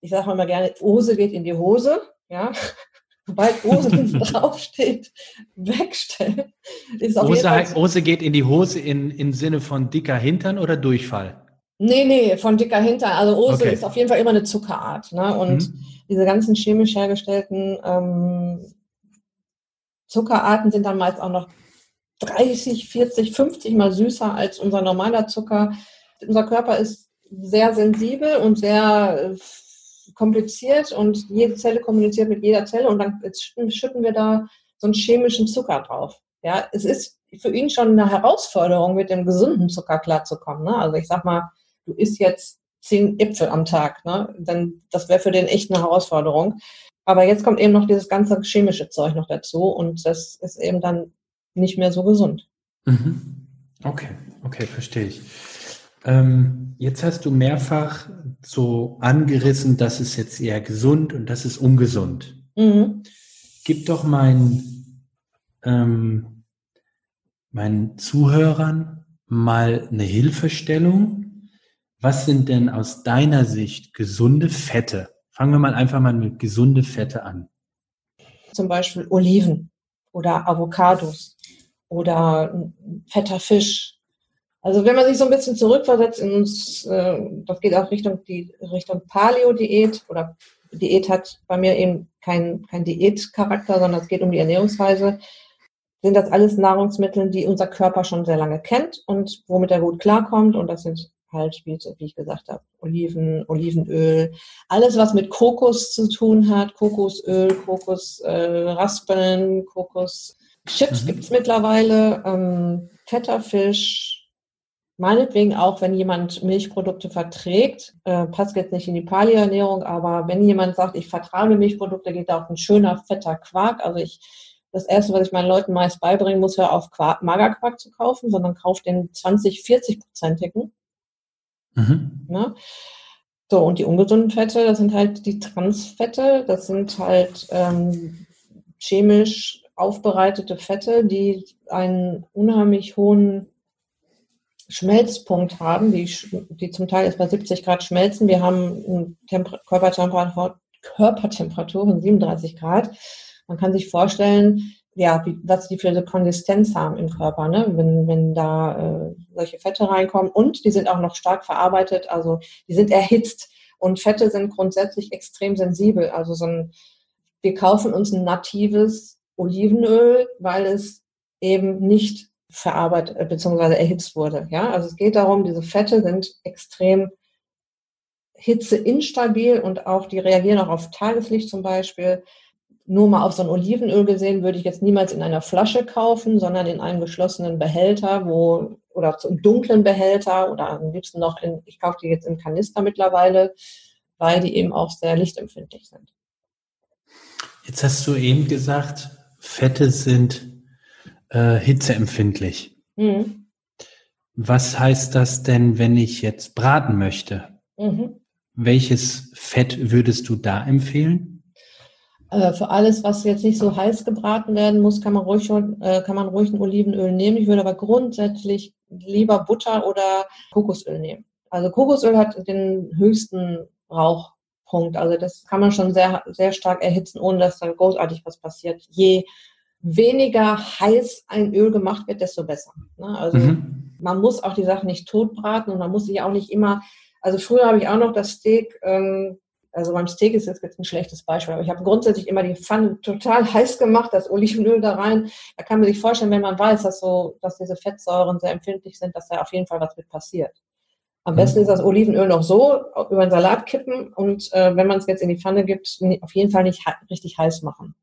ich sage immer gerne, Ose geht in die Hose, ja. <laughs> Sobald Ose <laughs> draufsteht, wegstellen. Ist auf Ose, heißt, Ose geht in die Hose in, im Sinne von dicker Hintern oder Durchfall? Nee, nee, von dicker Hintern. Also Ose okay. ist auf jeden Fall immer eine Zuckerart. Ne? Und mhm. diese ganzen chemisch hergestellten ähm, Zuckerarten sind dann meist auch noch 30, 40, 50 mal süßer als unser normaler Zucker. Unser Körper ist sehr sensibel und sehr äh, kompliziert und jede Zelle kommuniziert mit jeder Zelle und dann schütten wir da so einen chemischen Zucker drauf. Ja, es ist für ihn schon eine Herausforderung, mit dem gesunden Zucker klarzukommen. Ne? Also ich sag mal, du isst jetzt zehn Äpfel am Tag, ne? Dann, das wäre für den echt eine Herausforderung. Aber jetzt kommt eben noch dieses ganze chemische Zeug noch dazu und das ist eben dann nicht mehr so gesund. Mhm. Okay, okay, verstehe ich. Ähm, jetzt hast du mehrfach so angerissen, das ist jetzt eher gesund und das ist ungesund. Mhm. Gib doch meinen, ähm, meinen Zuhörern mal eine Hilfestellung. Was sind denn aus deiner Sicht gesunde Fette? Fangen wir mal einfach mal mit gesunde Fette an. Zum Beispiel Oliven oder Avocados oder fetter Fisch. Also wenn man sich so ein bisschen zurückversetzt ins, äh, das geht auch Richtung die Richtung Paleo-Diät oder Diät hat bei mir eben kein, kein Diätcharakter, sondern es geht um die Ernährungsweise, sind das alles Nahrungsmittel, die unser Körper schon sehr lange kennt und womit er gut klarkommt. Und das sind halt, wie, wie ich gesagt habe, Oliven, Olivenöl, alles, was mit Kokos zu tun hat, Kokosöl, Kokosraspeln, äh, Kokos Chips mhm. gibt es mittlerweile, ähm, fetter Fisch, meinetwegen auch, wenn jemand Milchprodukte verträgt, äh, passt jetzt nicht in die Paleo-Ernährung, aber wenn jemand sagt, ich vertrage Milchprodukte, geht da auch ein schöner, fetter Quark. Also ich, das Erste, was ich meinen Leuten meist beibringen muss, hör auf Quark, Magerquark zu kaufen, sondern kauf den 20, 40-prozentigen. Mhm. Ne? So, und die ungesunden Fette, das sind halt die Transfette, das sind halt ähm, chemisch aufbereitete Fette, die einen unheimlich hohen Schmelzpunkt haben, die, die zum Teil erst bei 70 Grad schmelzen. Wir haben Körpertemperatur, Körpertemperatur von 37 Grad. Man kann sich vorstellen, ja, wie, was die für eine Konsistenz haben im Körper, ne? wenn, wenn da äh, solche Fette reinkommen. Und die sind auch noch stark verarbeitet, also die sind erhitzt. Und Fette sind grundsätzlich extrem sensibel. Also so ein, wir kaufen uns ein natives Olivenöl, weil es eben nicht verarbeitet äh, bzw. erhitzt wurde. Ja, also es geht darum, diese Fette sind extrem hitzeinstabil und auch die reagieren auch auf Tageslicht zum Beispiel. Nur mal auf so ein Olivenöl gesehen, würde ich jetzt niemals in einer Flasche kaufen, sondern in einem geschlossenen Behälter, wo oder zum dunklen Behälter oder am liebsten noch in, ich kaufe die jetzt im Kanister mittlerweile, weil die eben auch sehr lichtempfindlich sind. Jetzt hast du eben gesagt, Fette sind äh, hitzeempfindlich. Mhm. Was heißt das denn, wenn ich jetzt braten möchte? Mhm. Welches Fett würdest du da empfehlen? Äh, für alles, was jetzt nicht so heiß gebraten werden muss, kann man ruhig, äh, kann man ruhig ein Olivenöl nehmen. Ich würde aber grundsätzlich lieber Butter oder Kokosöl nehmen. Also Kokosöl hat den höchsten Rauch Punkt. Also das kann man schon sehr, sehr stark erhitzen, ohne dass dann großartig was passiert. Je weniger heiß ein Öl gemacht wird, desto besser. Ne? Also mhm. man muss auch die Sachen nicht totbraten und man muss sich auch nicht immer, also früher habe ich auch noch das Steak ähm, Also beim Steak ist jetzt ein schlechtes Beispiel, aber ich habe grundsätzlich immer die Pfanne total heiß gemacht, das Olivenöl da rein. Da kann man sich vorstellen, wenn man weiß, dass so, dass diese Fettsäuren sehr empfindlich sind, dass da auf jeden Fall was mit passiert. Am besten mhm. ist das Olivenöl noch so über den Salat kippen und äh, wenn man es jetzt in die Pfanne gibt, auf jeden Fall nicht richtig heiß machen.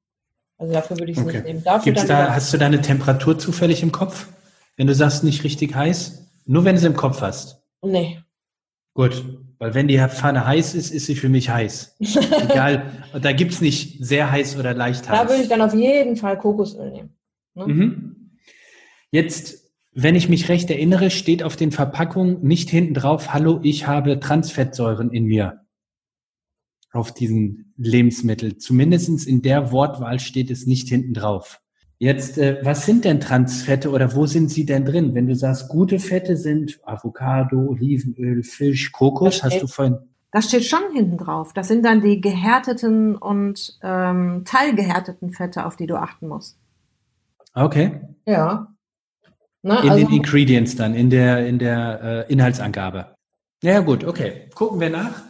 Also dafür würde ich es okay. nicht nehmen. Dafür Gibt's da, hast du da eine Temperatur zufällig im Kopf? Wenn du sagst, nicht richtig heiß? Nur wenn du es im Kopf hast? Nee. Gut, weil wenn die Pfanne heiß ist, ist sie für mich heiß. <laughs> Egal, da gibt es nicht sehr heiß oder leicht heiß. Da würde ich dann auf jeden Fall Kokosöl nehmen. Ne? Mhm. Jetzt, wenn ich mich recht erinnere, steht auf den Verpackungen nicht hinten drauf, hallo, ich habe Transfettsäuren in mir. Auf diesen Lebensmittel. Zumindest in der Wortwahl steht es nicht hinten drauf. Jetzt, äh, was sind denn Transfette oder wo sind sie denn drin? Wenn du sagst, gute Fette sind Avocado, Olivenöl, Fisch, Kokos, hast du vorhin. Das steht schon hinten drauf. Das sind dann die gehärteten und ähm, teilgehärteten Fette, auf die du achten musst. Okay. Ja. Na, in also, den Ingredients dann, in der, in der äh, Inhaltsangabe. Ja, gut, okay. Gucken wir nach.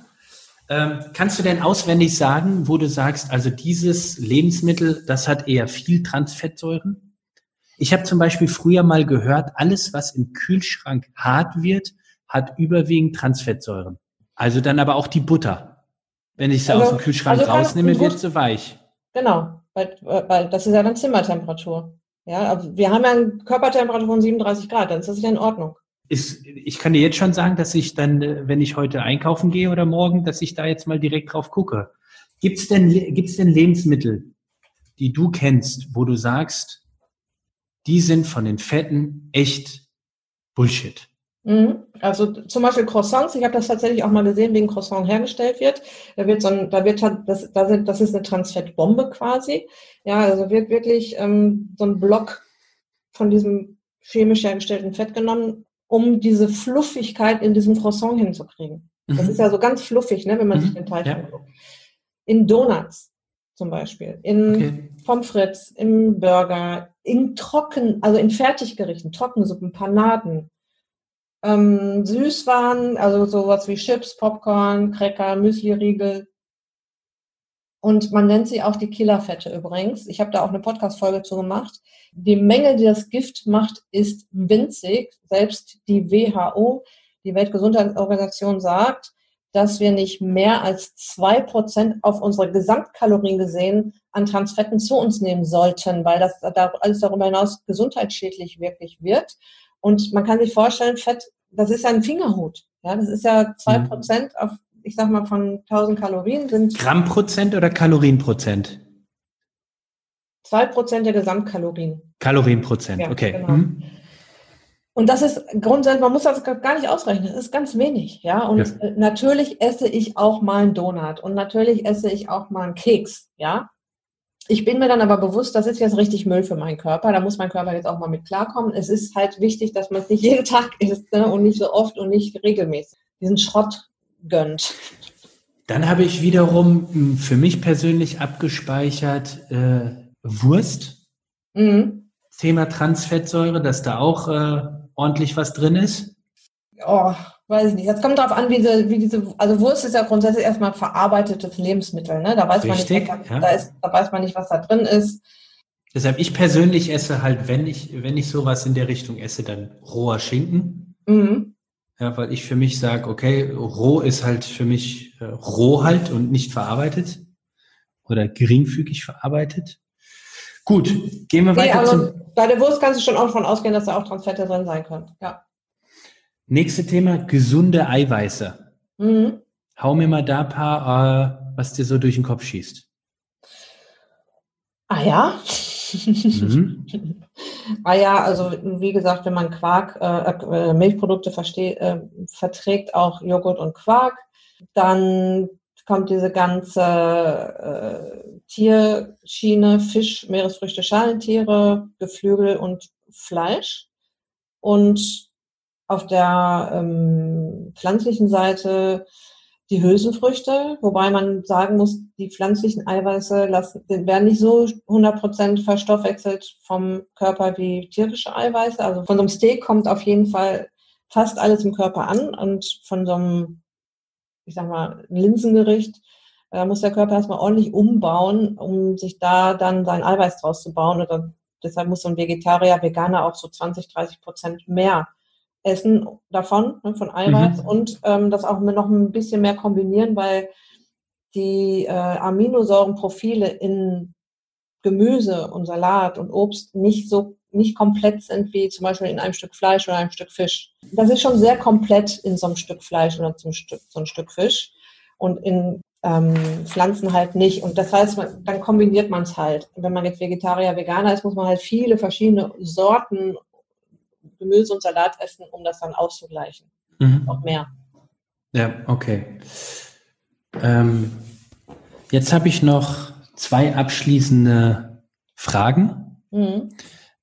Ähm, kannst du denn auswendig sagen, wo du sagst, also dieses Lebensmittel, das hat eher viel Transfettsäuren? Ich habe zum Beispiel früher mal gehört, alles, was im Kühlschrank hart wird, hat überwiegend Transfettsäuren. Also dann aber auch die Butter. Wenn ich sie also, aus dem Kühlschrank also rausnehme, wird sie weich. Genau, weil, weil das ist ja dann Zimmertemperatur. Ja, wir haben ja eine Körpertemperatur von 37 Grad, dann ist das ja in Ordnung ist, ich kann dir jetzt schon sagen, dass ich dann, äh, wenn ich heute einkaufen gehe oder morgen, dass ich da jetzt mal direkt drauf gucke. Gibt's denn, gibt's denn Lebensmittel, die du kennst, wo du sagst, die sind von den Fetten echt Bullshit? Mhm. Also zum Beispiel Croissants, ich habe das tatsächlich auch mal gesehen, wie ein Croissant hergestellt wird. Da wird so ein, da wird das, das ist eine Transfettbombe quasi. Ja, also wird wirklich ähm, so ein Block von diesem chemisch hergestellten Fett genommen, um diese Fluffigkeit in diesem Croissant hinzukriegen. Mhm. Das ist ja so ganz fluffig, ne, wenn man mhm. sich den Teig ja. anguckt. In Donuts zum Beispiel, in okay. Pommes frites, im Burger, in Trocken, also in Fertiggerichten, Trockensuppen, Panaden, ähm, Süßwaren, also sowas wie Chips, Popcorn, Cracker, Müsli-Riegel, und man nennt sie auch die Killerfette übrigens. Ich habe da auch eine Podcast-Folge zu gemacht. Die Menge, die das Gift macht, ist winzig. Selbst die WHO, die Weltgesundheitsorganisation, sagt, dass wir nicht mehr als zwei Prozent auf unsere Gesamtkalorien gesehen an Transfetten zu uns nehmen sollten, weil das da alles darüber hinaus gesundheitsschädlich wirklich wird. Und man kann sich vorstellen, Fett, das ist ja ein Fingerhut. Ja, das ist ja zwei mhm. Prozent auf ich sag mal, von 1000 Kalorien sind. Grammprozent oder Kalorienprozent? Zwei Prozent der Gesamtkalorien. Kalorienprozent, ja, okay. Genau. Mhm. Und das ist grundsätzlich, man muss das gar nicht ausrechnen, das ist ganz wenig, ja. Und ja. Äh, natürlich esse ich auch mal einen Donut und natürlich esse ich auch mal einen Keks, ja. Ich bin mir dann aber bewusst, das ist jetzt richtig Müll für meinen Körper. Da muss mein Körper jetzt auch mal mit klarkommen. Es ist halt wichtig, dass man es nicht jeden <laughs> Tag isst ne? und nicht so oft und nicht regelmäßig. Diesen Schrott gönnt. Dann habe ich wiederum hm, für mich persönlich abgespeichert äh, Wurst. Mhm. Thema Transfettsäure, dass da auch äh, ordentlich was drin ist. Oh, weiß ich nicht. Das kommt darauf an, wie diese, wie diese, also Wurst ist ja grundsätzlich erstmal verarbeitetes Lebensmittel, ne? Da weiß Richtig, man nicht, was da, ja. da, ist, da weiß man nicht, was da drin ist. Deshalb, ich persönlich esse halt, wenn ich, wenn ich sowas in der Richtung esse, dann roher Schinken. Mhm. Ja, weil ich für mich sage, okay, roh ist halt für mich äh, roh halt und nicht verarbeitet oder geringfügig verarbeitet. Gut, gehen wir nee, weiter zum. Bei der Wurst kannst du schon auch davon ausgehen, dass da auch Transfette drin sein können. Ja. Nächste Thema, gesunde Eiweiße. Mhm. Hau mir mal da ein paar, äh, was dir so durch den Kopf schießt. Ah ja. Mhm. <laughs> ah ja, also wie gesagt, wenn man Quark, äh, äh Milchprodukte versteht, äh, verträgt, auch Joghurt und Quark, dann kommt diese ganze äh, Tierschiene, Fisch, Meeresfrüchte, Schalentiere, Geflügel und Fleisch. Und auf der ähm, pflanzlichen Seite die Hülsenfrüchte, wobei man sagen muss, die pflanzlichen Eiweiße lassen, werden nicht so 100% verstoffwechselt vom Körper wie tierische Eiweiße. Also von so einem Steak kommt auf jeden Fall fast alles im Körper an und von so einem, ich sag mal, Linsengericht Da muss der Körper erstmal ordentlich umbauen, um sich da dann sein Eiweiß draus zu bauen. Oder deshalb muss so ein Vegetarier, Veganer auch so 20, 30 Prozent mehr essen davon, ne, von Eiweiß mhm. und ähm, das auch noch ein bisschen mehr kombinieren, weil die äh, Aminosäurenprofile in Gemüse und Salat und Obst nicht so nicht komplett sind wie zum Beispiel in einem Stück Fleisch oder einem Stück Fisch. Das ist schon sehr komplett in so einem Stück Fleisch oder zum Stück, so ein Stück Fisch und in ähm, Pflanzen halt nicht. Und das heißt, man, dann kombiniert man es halt. Wenn man jetzt Vegetarier, Veganer ist, muss man halt viele verschiedene Sorten Gemüse und Salat essen, um das dann auszugleichen. Mhm. Noch mehr. Ja, okay. Ähm, jetzt habe ich noch zwei abschließende Fragen. Mhm.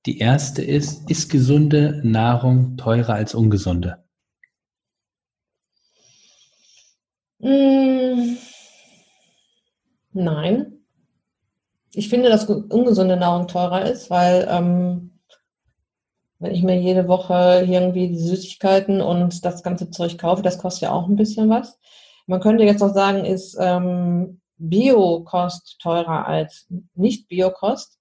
Die erste ist, ist gesunde Nahrung teurer als ungesunde? Mm, nein. Ich finde, dass ungesunde Nahrung teurer ist, weil ähm, wenn ich mir jede Woche irgendwie die Süßigkeiten und das ganze Zeug kaufe, das kostet ja auch ein bisschen was. Man könnte jetzt noch sagen, ist ähm, Bio-Kost teurer als Nicht-Bio-Kost.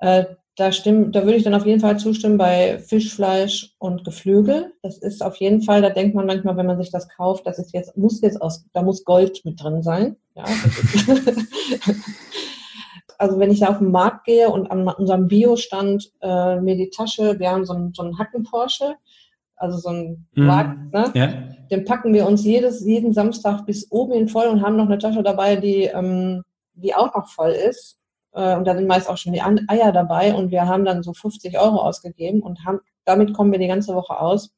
Äh, da, da würde ich dann auf jeden Fall zustimmen bei Fisch, Fleisch und Geflügel. Das ist auf jeden Fall, da denkt man manchmal, wenn man sich das kauft, das ist jetzt, muss jetzt aus, da muss Gold mit drin sein. Ja, <laughs> <laughs> also wenn ich da auf den Markt gehe und an unserem Biostand äh, mir die Tasche, wir haben so einen, so einen Hacken-Porsche, also so einen mm, Wagen, ne? ja. den packen wir uns jedes, jeden Samstag bis oben hin voll und haben noch eine Tasche dabei, die, ähm, die auch noch voll ist. Äh, und da sind meist auch schon die Eier dabei und wir haben dann so 50 Euro ausgegeben und haben, damit kommen wir die ganze Woche aus.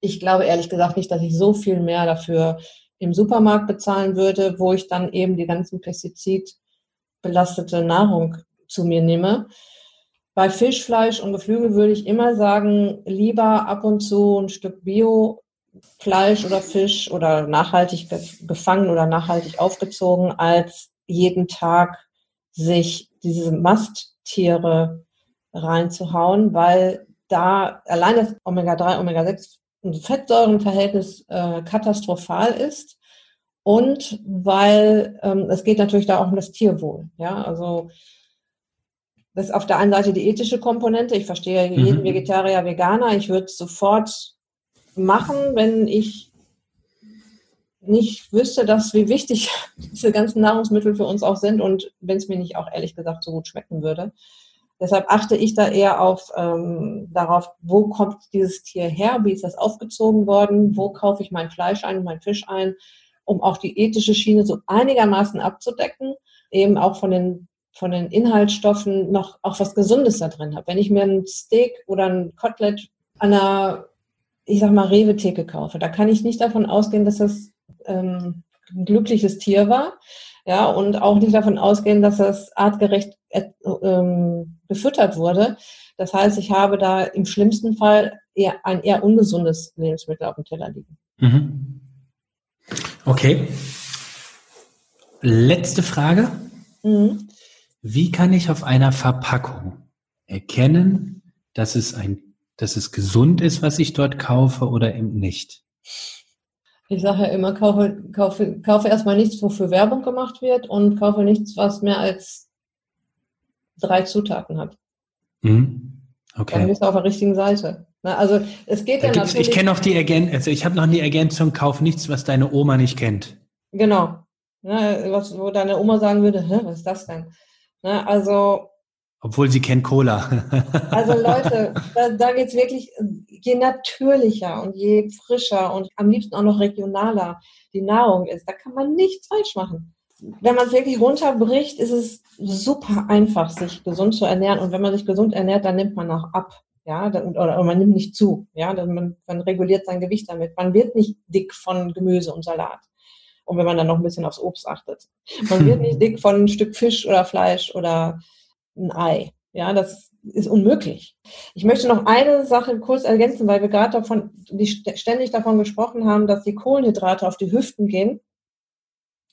Ich glaube ehrlich gesagt nicht, dass ich so viel mehr dafür im Supermarkt bezahlen würde, wo ich dann eben die ganzen Pestizid belastete Nahrung zu mir nehme. Bei Fisch, Fleisch und Geflügel würde ich immer sagen, lieber ab und zu ein Stück Bio-Fleisch oder Fisch oder nachhaltig gefangen oder nachhaltig aufgezogen, als jeden Tag sich diese Masttiere reinzuhauen, weil da allein das Omega-3, Omega-6 Fettsäurenverhältnis äh, katastrophal ist und weil ähm, es geht natürlich da auch um das Tierwohl. Ja, also das ist auf der einen Seite die ethische Komponente. Ich verstehe jeden mhm. Vegetarier, Veganer. Ich würde es sofort machen, wenn ich nicht wüsste, dass wie wichtig <laughs> diese ganzen Nahrungsmittel für uns auch sind und wenn es mir nicht auch ehrlich gesagt so gut schmecken würde. Deshalb achte ich da eher auf ähm, darauf, wo kommt dieses Tier her, wie ist das aufgezogen worden, wo kaufe ich mein Fleisch ein, mein Fisch ein, um auch die ethische Schiene so einigermaßen abzudecken, eben auch von den, von den Inhaltsstoffen noch auch was Gesundes da drin habe. Wenn ich mir ein Steak oder ein Kotelett an einer, ich sag mal, Rewe-Theke kaufe, da kann ich nicht davon ausgehen, dass das ähm, ein glückliches Tier war. Ja, und auch nicht davon ausgehen, dass das artgerecht äh, ähm, gefüttert wurde. Das heißt, ich habe da im schlimmsten Fall eher ein eher ungesundes Lebensmittel auf dem Teller liegen. Mhm. Okay. Letzte Frage. Mhm. Wie kann ich auf einer Verpackung erkennen, dass es ein, dass es gesund ist, was ich dort kaufe oder eben nicht? Ich sage ja immer, kaufe, kaufe, kaufe erstmal nichts, wofür Werbung gemacht wird und kaufe nichts, was mehr als drei Zutaten hat. Mhm. Okay. Dann bist du auf der richtigen Seite. Na, also es geht da ja natürlich. Ich kenne noch die Ergänzung, also ich habe noch die Ergänzung, kauf nichts, was deine Oma nicht kennt. Genau. Ja, was, wo deine Oma sagen würde, was ist das denn? Na, also. Obwohl sie kennt Cola. <laughs> also Leute, da, da geht es wirklich, je natürlicher und je frischer und am liebsten auch noch regionaler die Nahrung ist, da kann man nichts falsch machen. Wenn man es wirklich runterbricht, ist es super einfach, sich gesund zu ernähren. Und wenn man sich gesund ernährt, dann nimmt man auch ab ja, oder, oder man nimmt nicht zu, ja, man, man reguliert sein Gewicht damit. Man wird nicht dick von Gemüse und Salat. Und wenn man dann noch ein bisschen aufs Obst achtet. Man wird nicht <laughs> dick von ein Stück Fisch oder Fleisch oder ein Ei. Ja, das ist unmöglich. Ich möchte noch eine Sache kurz ergänzen, weil wir gerade davon, die ständig davon gesprochen haben, dass die Kohlenhydrate auf die Hüften gehen.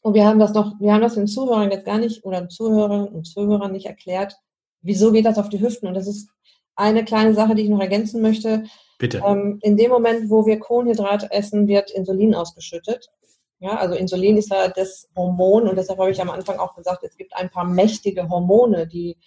Und wir haben das noch, wir haben das den Zuhörern jetzt gar nicht oder den Zuhörern und Zuhörern nicht erklärt, wieso geht das auf die Hüften? Und das ist eine kleine Sache, die ich noch ergänzen möchte. Bitte. Ähm, in dem Moment, wo wir Kohlenhydrate essen, wird Insulin ausgeschüttet. Ja, also Insulin ist ja das Hormon und deshalb habe ich am Anfang auch gesagt, es gibt ein paar mächtige Hormone, die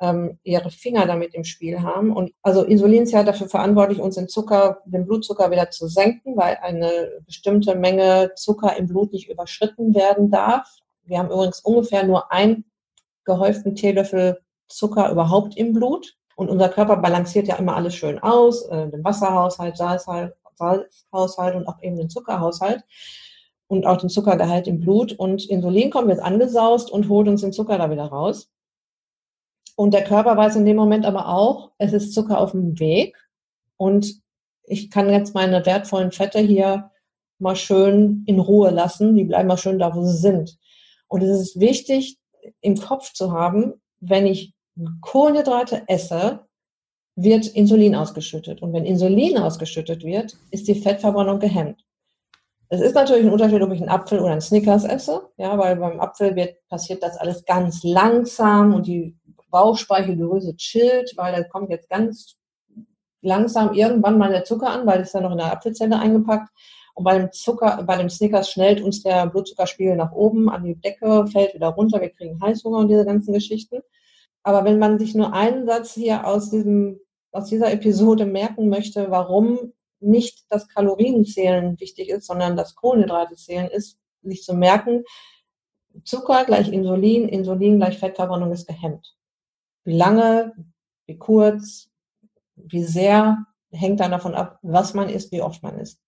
ähm, ihre Finger damit im Spiel haben. Und also Insulin ist ja dafür verantwortlich, uns den Zucker, den Blutzucker wieder zu senken, weil eine bestimmte Menge Zucker im Blut nicht überschritten werden darf. Wir haben übrigens ungefähr nur einen gehäuften Teelöffel Zucker überhaupt im Blut. Und unser Körper balanciert ja immer alles schön aus, äh, den Wasserhaushalt, Salzhaushalt, Salzhaushalt und auch eben den Zuckerhaushalt und auch den Zuckergehalt im Blut. Und Insulin kommt jetzt angesaust und holt uns den Zucker da wieder raus. Und der Körper weiß in dem Moment aber auch, es ist Zucker auf dem Weg und ich kann jetzt meine wertvollen Fette hier mal schön in Ruhe lassen. Die bleiben mal schön da, wo sie sind. Und es ist wichtig, im Kopf zu haben, wenn ich Kohlenhydrate esse, wird Insulin ausgeschüttet. Und wenn Insulin ausgeschüttet wird, ist die Fettverbrennung gehemmt. Es ist natürlich ein Unterschied, ob ich einen Apfel oder einen Snickers esse, ja, weil beim Apfel wird, passiert das alles ganz langsam und die Bauchspeicheldrüse chillt, weil da kommt jetzt ganz langsam irgendwann mal der Zucker an, weil es ja noch in der Apfelzelle eingepackt. Und bei dem Zucker, bei dem Snickers schnellt uns der Blutzuckerspiegel nach oben an die Decke, fällt wieder runter, wir kriegen Heißhunger und diese ganzen Geschichten. Aber wenn man sich nur einen Satz hier aus diesem, aus dieser Episode merken möchte, warum nicht das Kalorienzählen wichtig ist, sondern das Kohlenhydratezählen ist, sich zu merken, Zucker gleich Insulin, Insulin gleich Fettverbrennung ist gehemmt. Wie lange, wie kurz, wie sehr hängt dann davon ab, was man isst, wie oft man isst.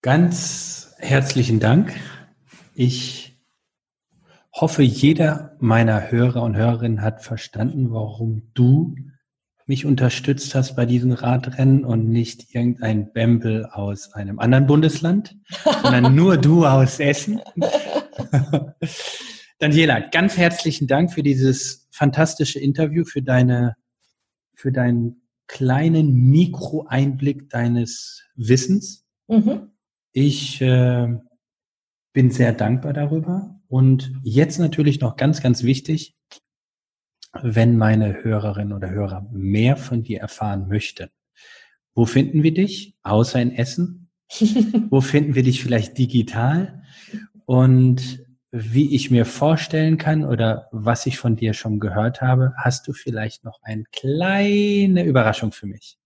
Ganz herzlichen Dank. Ich hoffe, jeder meiner Hörer und Hörerinnen hat verstanden, warum du mich unterstützt hast bei diesen Radrennen und nicht irgendein Bembel aus einem anderen Bundesland, sondern <laughs> nur du aus Essen. <laughs> Daniela, ganz herzlichen Dank für dieses fantastische Interview, für deine, für deinen kleinen Mikroeinblick deines Wissens. Mhm. Ich äh, bin sehr dankbar darüber. Und jetzt natürlich noch ganz, ganz wichtig, wenn meine Hörerinnen oder Hörer mehr von dir erfahren möchten. Wo finden wir dich? Außer in Essen? <laughs> Wo finden wir dich vielleicht digital? Und wie ich mir vorstellen kann oder was ich von dir schon gehört habe, hast du vielleicht noch eine kleine Überraschung für mich?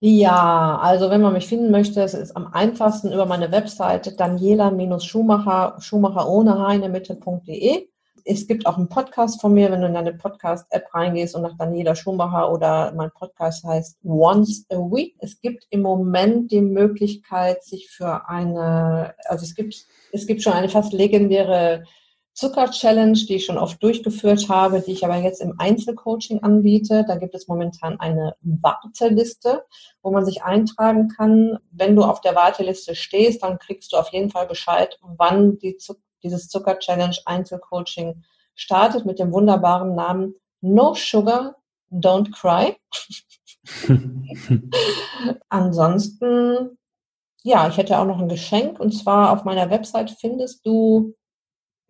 Ja, also wenn man mich finden möchte, es ist am einfachsten über meine Webseite daniela-schumacher, Schumacher ohne H in der Mitte.de. Es gibt auch einen Podcast von mir, wenn du in deine Podcast-App reingehst und nach Daniela Schumacher oder mein Podcast heißt Once a Week. Es gibt im Moment die Möglichkeit, sich für eine, also es gibt, es gibt schon eine fast legendäre Zucker-Challenge, die ich schon oft durchgeführt habe, die ich aber jetzt im Einzelcoaching anbiete. Da gibt es momentan eine Warteliste, wo man sich eintragen kann. Wenn du auf der Warteliste stehst, dann kriegst du auf jeden Fall Bescheid, wann die Zucker dieses Zucker-Challenge Einzelcoaching startet mit dem wunderbaren Namen No Sugar, Don't Cry. <laughs> Ansonsten, ja, ich hätte auch noch ein Geschenk und zwar auf meiner Website findest du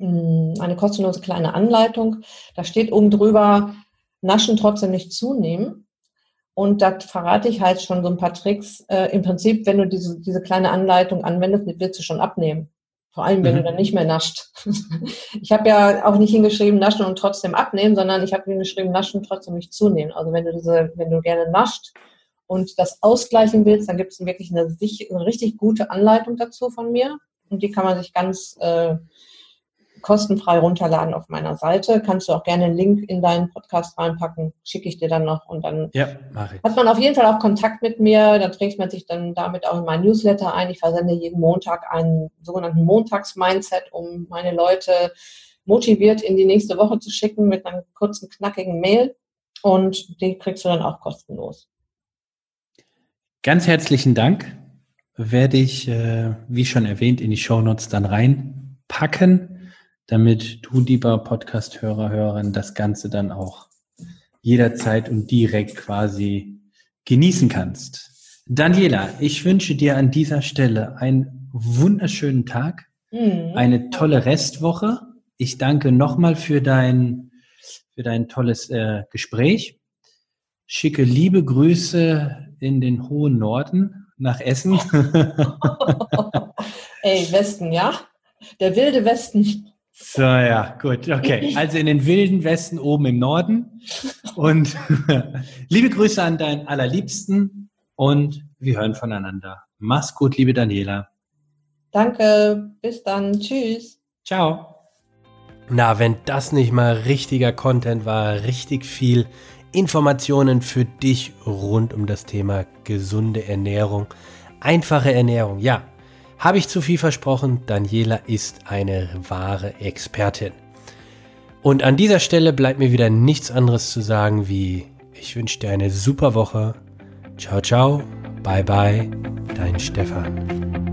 eine kostenlose kleine Anleitung. Da steht oben drüber, Naschen trotzdem nicht zunehmen. Und da verrate ich halt schon so ein paar Tricks. Äh, Im Prinzip, wenn du diese, diese kleine Anleitung anwendest, wirst du schon abnehmen. Vor allem, wenn mhm. du dann nicht mehr nascht. <laughs> Ich habe ja auch nicht hingeschrieben, naschen und trotzdem abnehmen, sondern ich habe hingeschrieben, naschen und trotzdem nicht zunehmen. Also wenn du diese, wenn du gerne nascht und das ausgleichen willst, dann gibt es wirklich eine, eine, richtig gute Anleitung dazu von mir. Und die kann man sich ganz äh, kostenfrei runterladen auf meiner Seite. Kannst du auch gerne einen Link in deinen Podcast reinpacken, schicke ich dir dann noch und dann ja, hat man auf jeden Fall auch Kontakt mit mir. Dann trägt man sich dann damit auch in mein Newsletter ein. Ich versende jeden Montag einen sogenannten Montags-Mindset, um meine Leute motiviert in die nächste Woche zu schicken mit einem kurzen, knackigen Mail. Und die kriegst du dann auch kostenlos. Ganz herzlichen Dank. Werde ich, äh, wie schon erwähnt, in die Shownotes dann reinpacken damit du, lieber Podcast-Hörer, Hörerin, das Ganze dann auch jederzeit und direkt quasi genießen kannst. Daniela, ich wünsche dir an dieser Stelle einen wunderschönen Tag, mhm. eine tolle Restwoche. Ich danke nochmal für dein, für dein tolles äh, Gespräch. Schicke liebe Grüße in den hohen Norden nach Essen. <laughs> Ey, Westen, ja? Der wilde Westen. So, ja, gut, okay. Also in den wilden Westen oben im Norden. Und <laughs> liebe Grüße an deinen Allerliebsten und wir hören voneinander. Mach's gut, liebe Daniela. Danke, bis dann. Tschüss. Ciao. Na, wenn das nicht mal richtiger Content war, richtig viel Informationen für dich rund um das Thema gesunde Ernährung, einfache Ernährung. Ja, habe ich zu viel versprochen, Daniela ist eine wahre Expertin. Und an dieser Stelle bleibt mir wieder nichts anderes zu sagen wie, ich wünsche dir eine super Woche. Ciao, ciao, bye bye, dein Stefan.